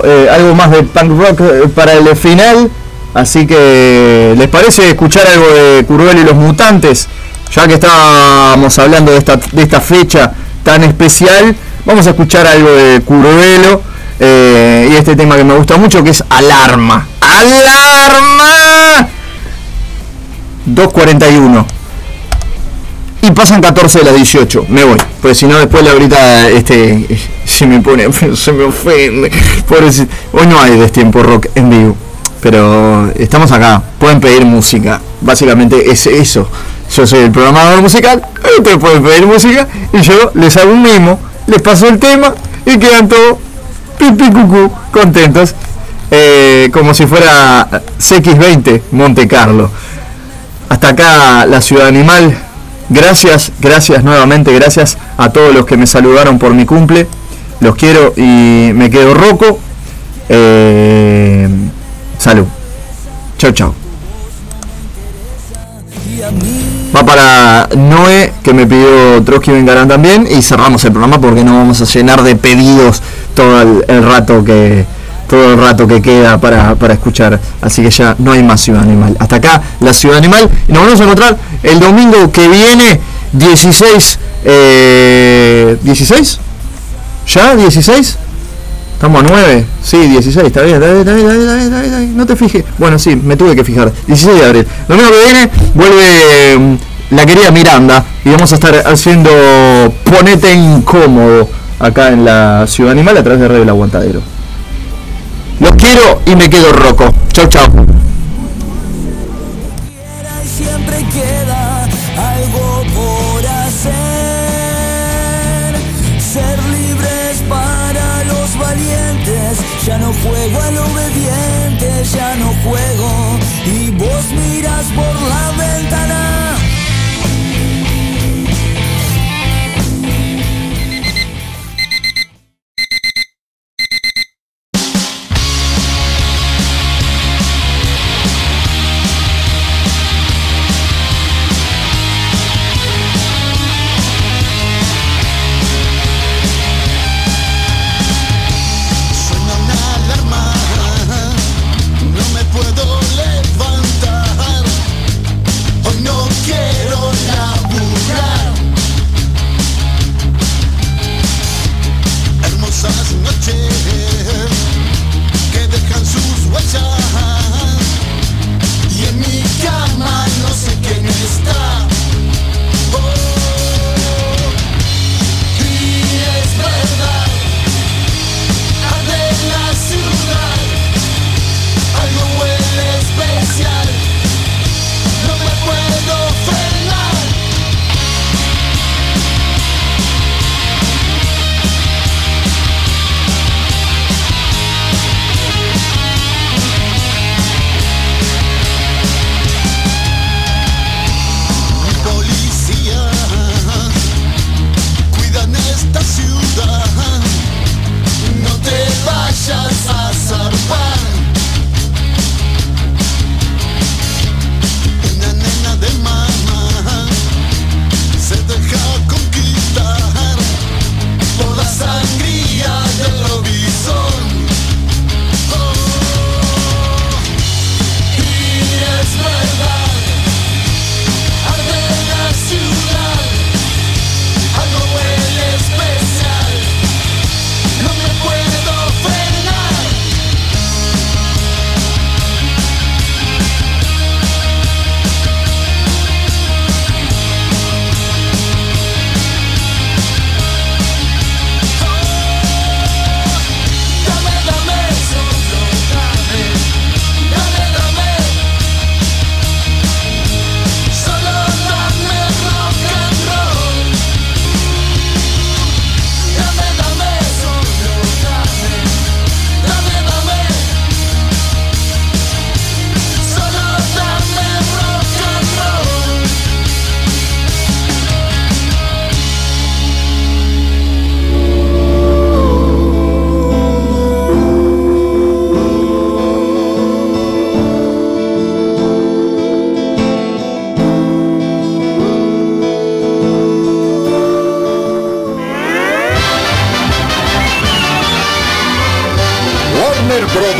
S5: eh, algo más de punk rock eh, para el final, así que ¿les parece escuchar algo de Curvel y los Mutantes? Ya que estábamos hablando de esta, de esta fecha tan especial, vamos a escuchar algo de Curvelo y este tema que me gusta mucho que es Alarma. ¡Alarma! 241 pasan 14 de las 18. Me voy. Pues si no, después la ahorita este, se me pone, se me ofende. Pobrecito. Hoy no hay destiempo rock en vivo. Pero estamos acá. Pueden pedir música. Básicamente es eso. Yo soy el programador musical. Ustedes pueden pedir música. Y yo les hago un mimo. Les paso el tema. Y quedan todos pipi cucú contentos. Eh, como si fuera CX20 Monte Carlo. Hasta acá la ciudad animal. Gracias, gracias nuevamente, gracias a todos los que me saludaron por mi cumple. Los quiero y me quedo roco. Eh, salud. Chau, chau. Va para Noé, que me pidió Trotsky Vengarán también. Y cerramos el programa porque no vamos a llenar de pedidos todo el rato que todo el rato que queda para, para escuchar. Así que ya no hay más Ciudad Animal. Hasta acá la Ciudad Animal. Y nos vamos a encontrar el domingo que viene, 16. Eh, ¿16? ¿Ya? ¿16? Estamos a 9. Sí, 16. Está bien, está bien, está bien, está bien, está bien. No te fijes. Bueno, sí, me tuve que fijar. 16 de abril. Domingo que viene vuelve mm, la querida Miranda. Y vamos a estar haciendo Ponete Incómodo acá en la Ciudad Animal a través de Radio El Aguantadero. Los quiero y me quedo roco. Chau, chau.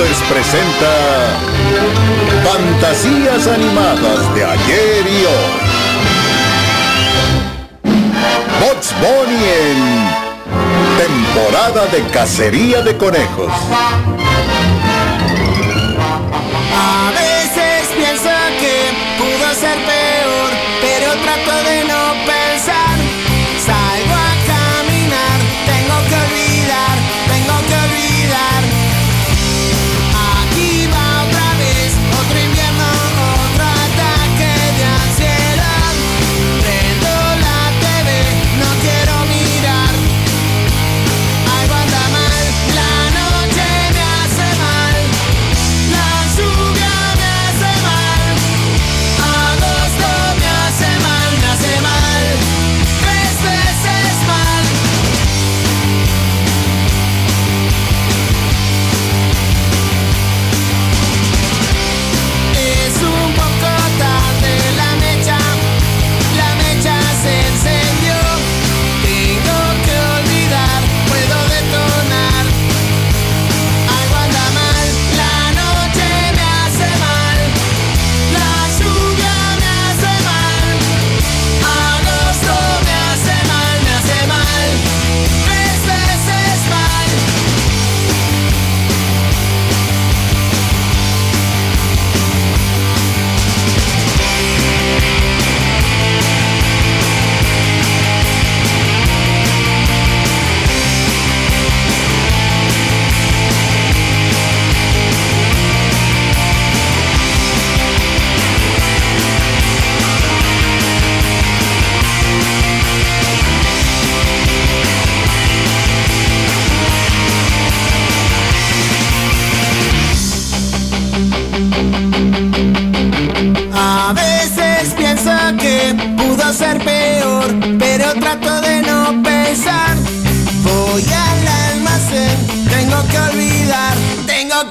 S22: Brothers presenta Fantasías animadas de ayer y hoy. Bots Bunny en temporada de cacería de conejos.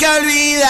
S6: nunca olvidar.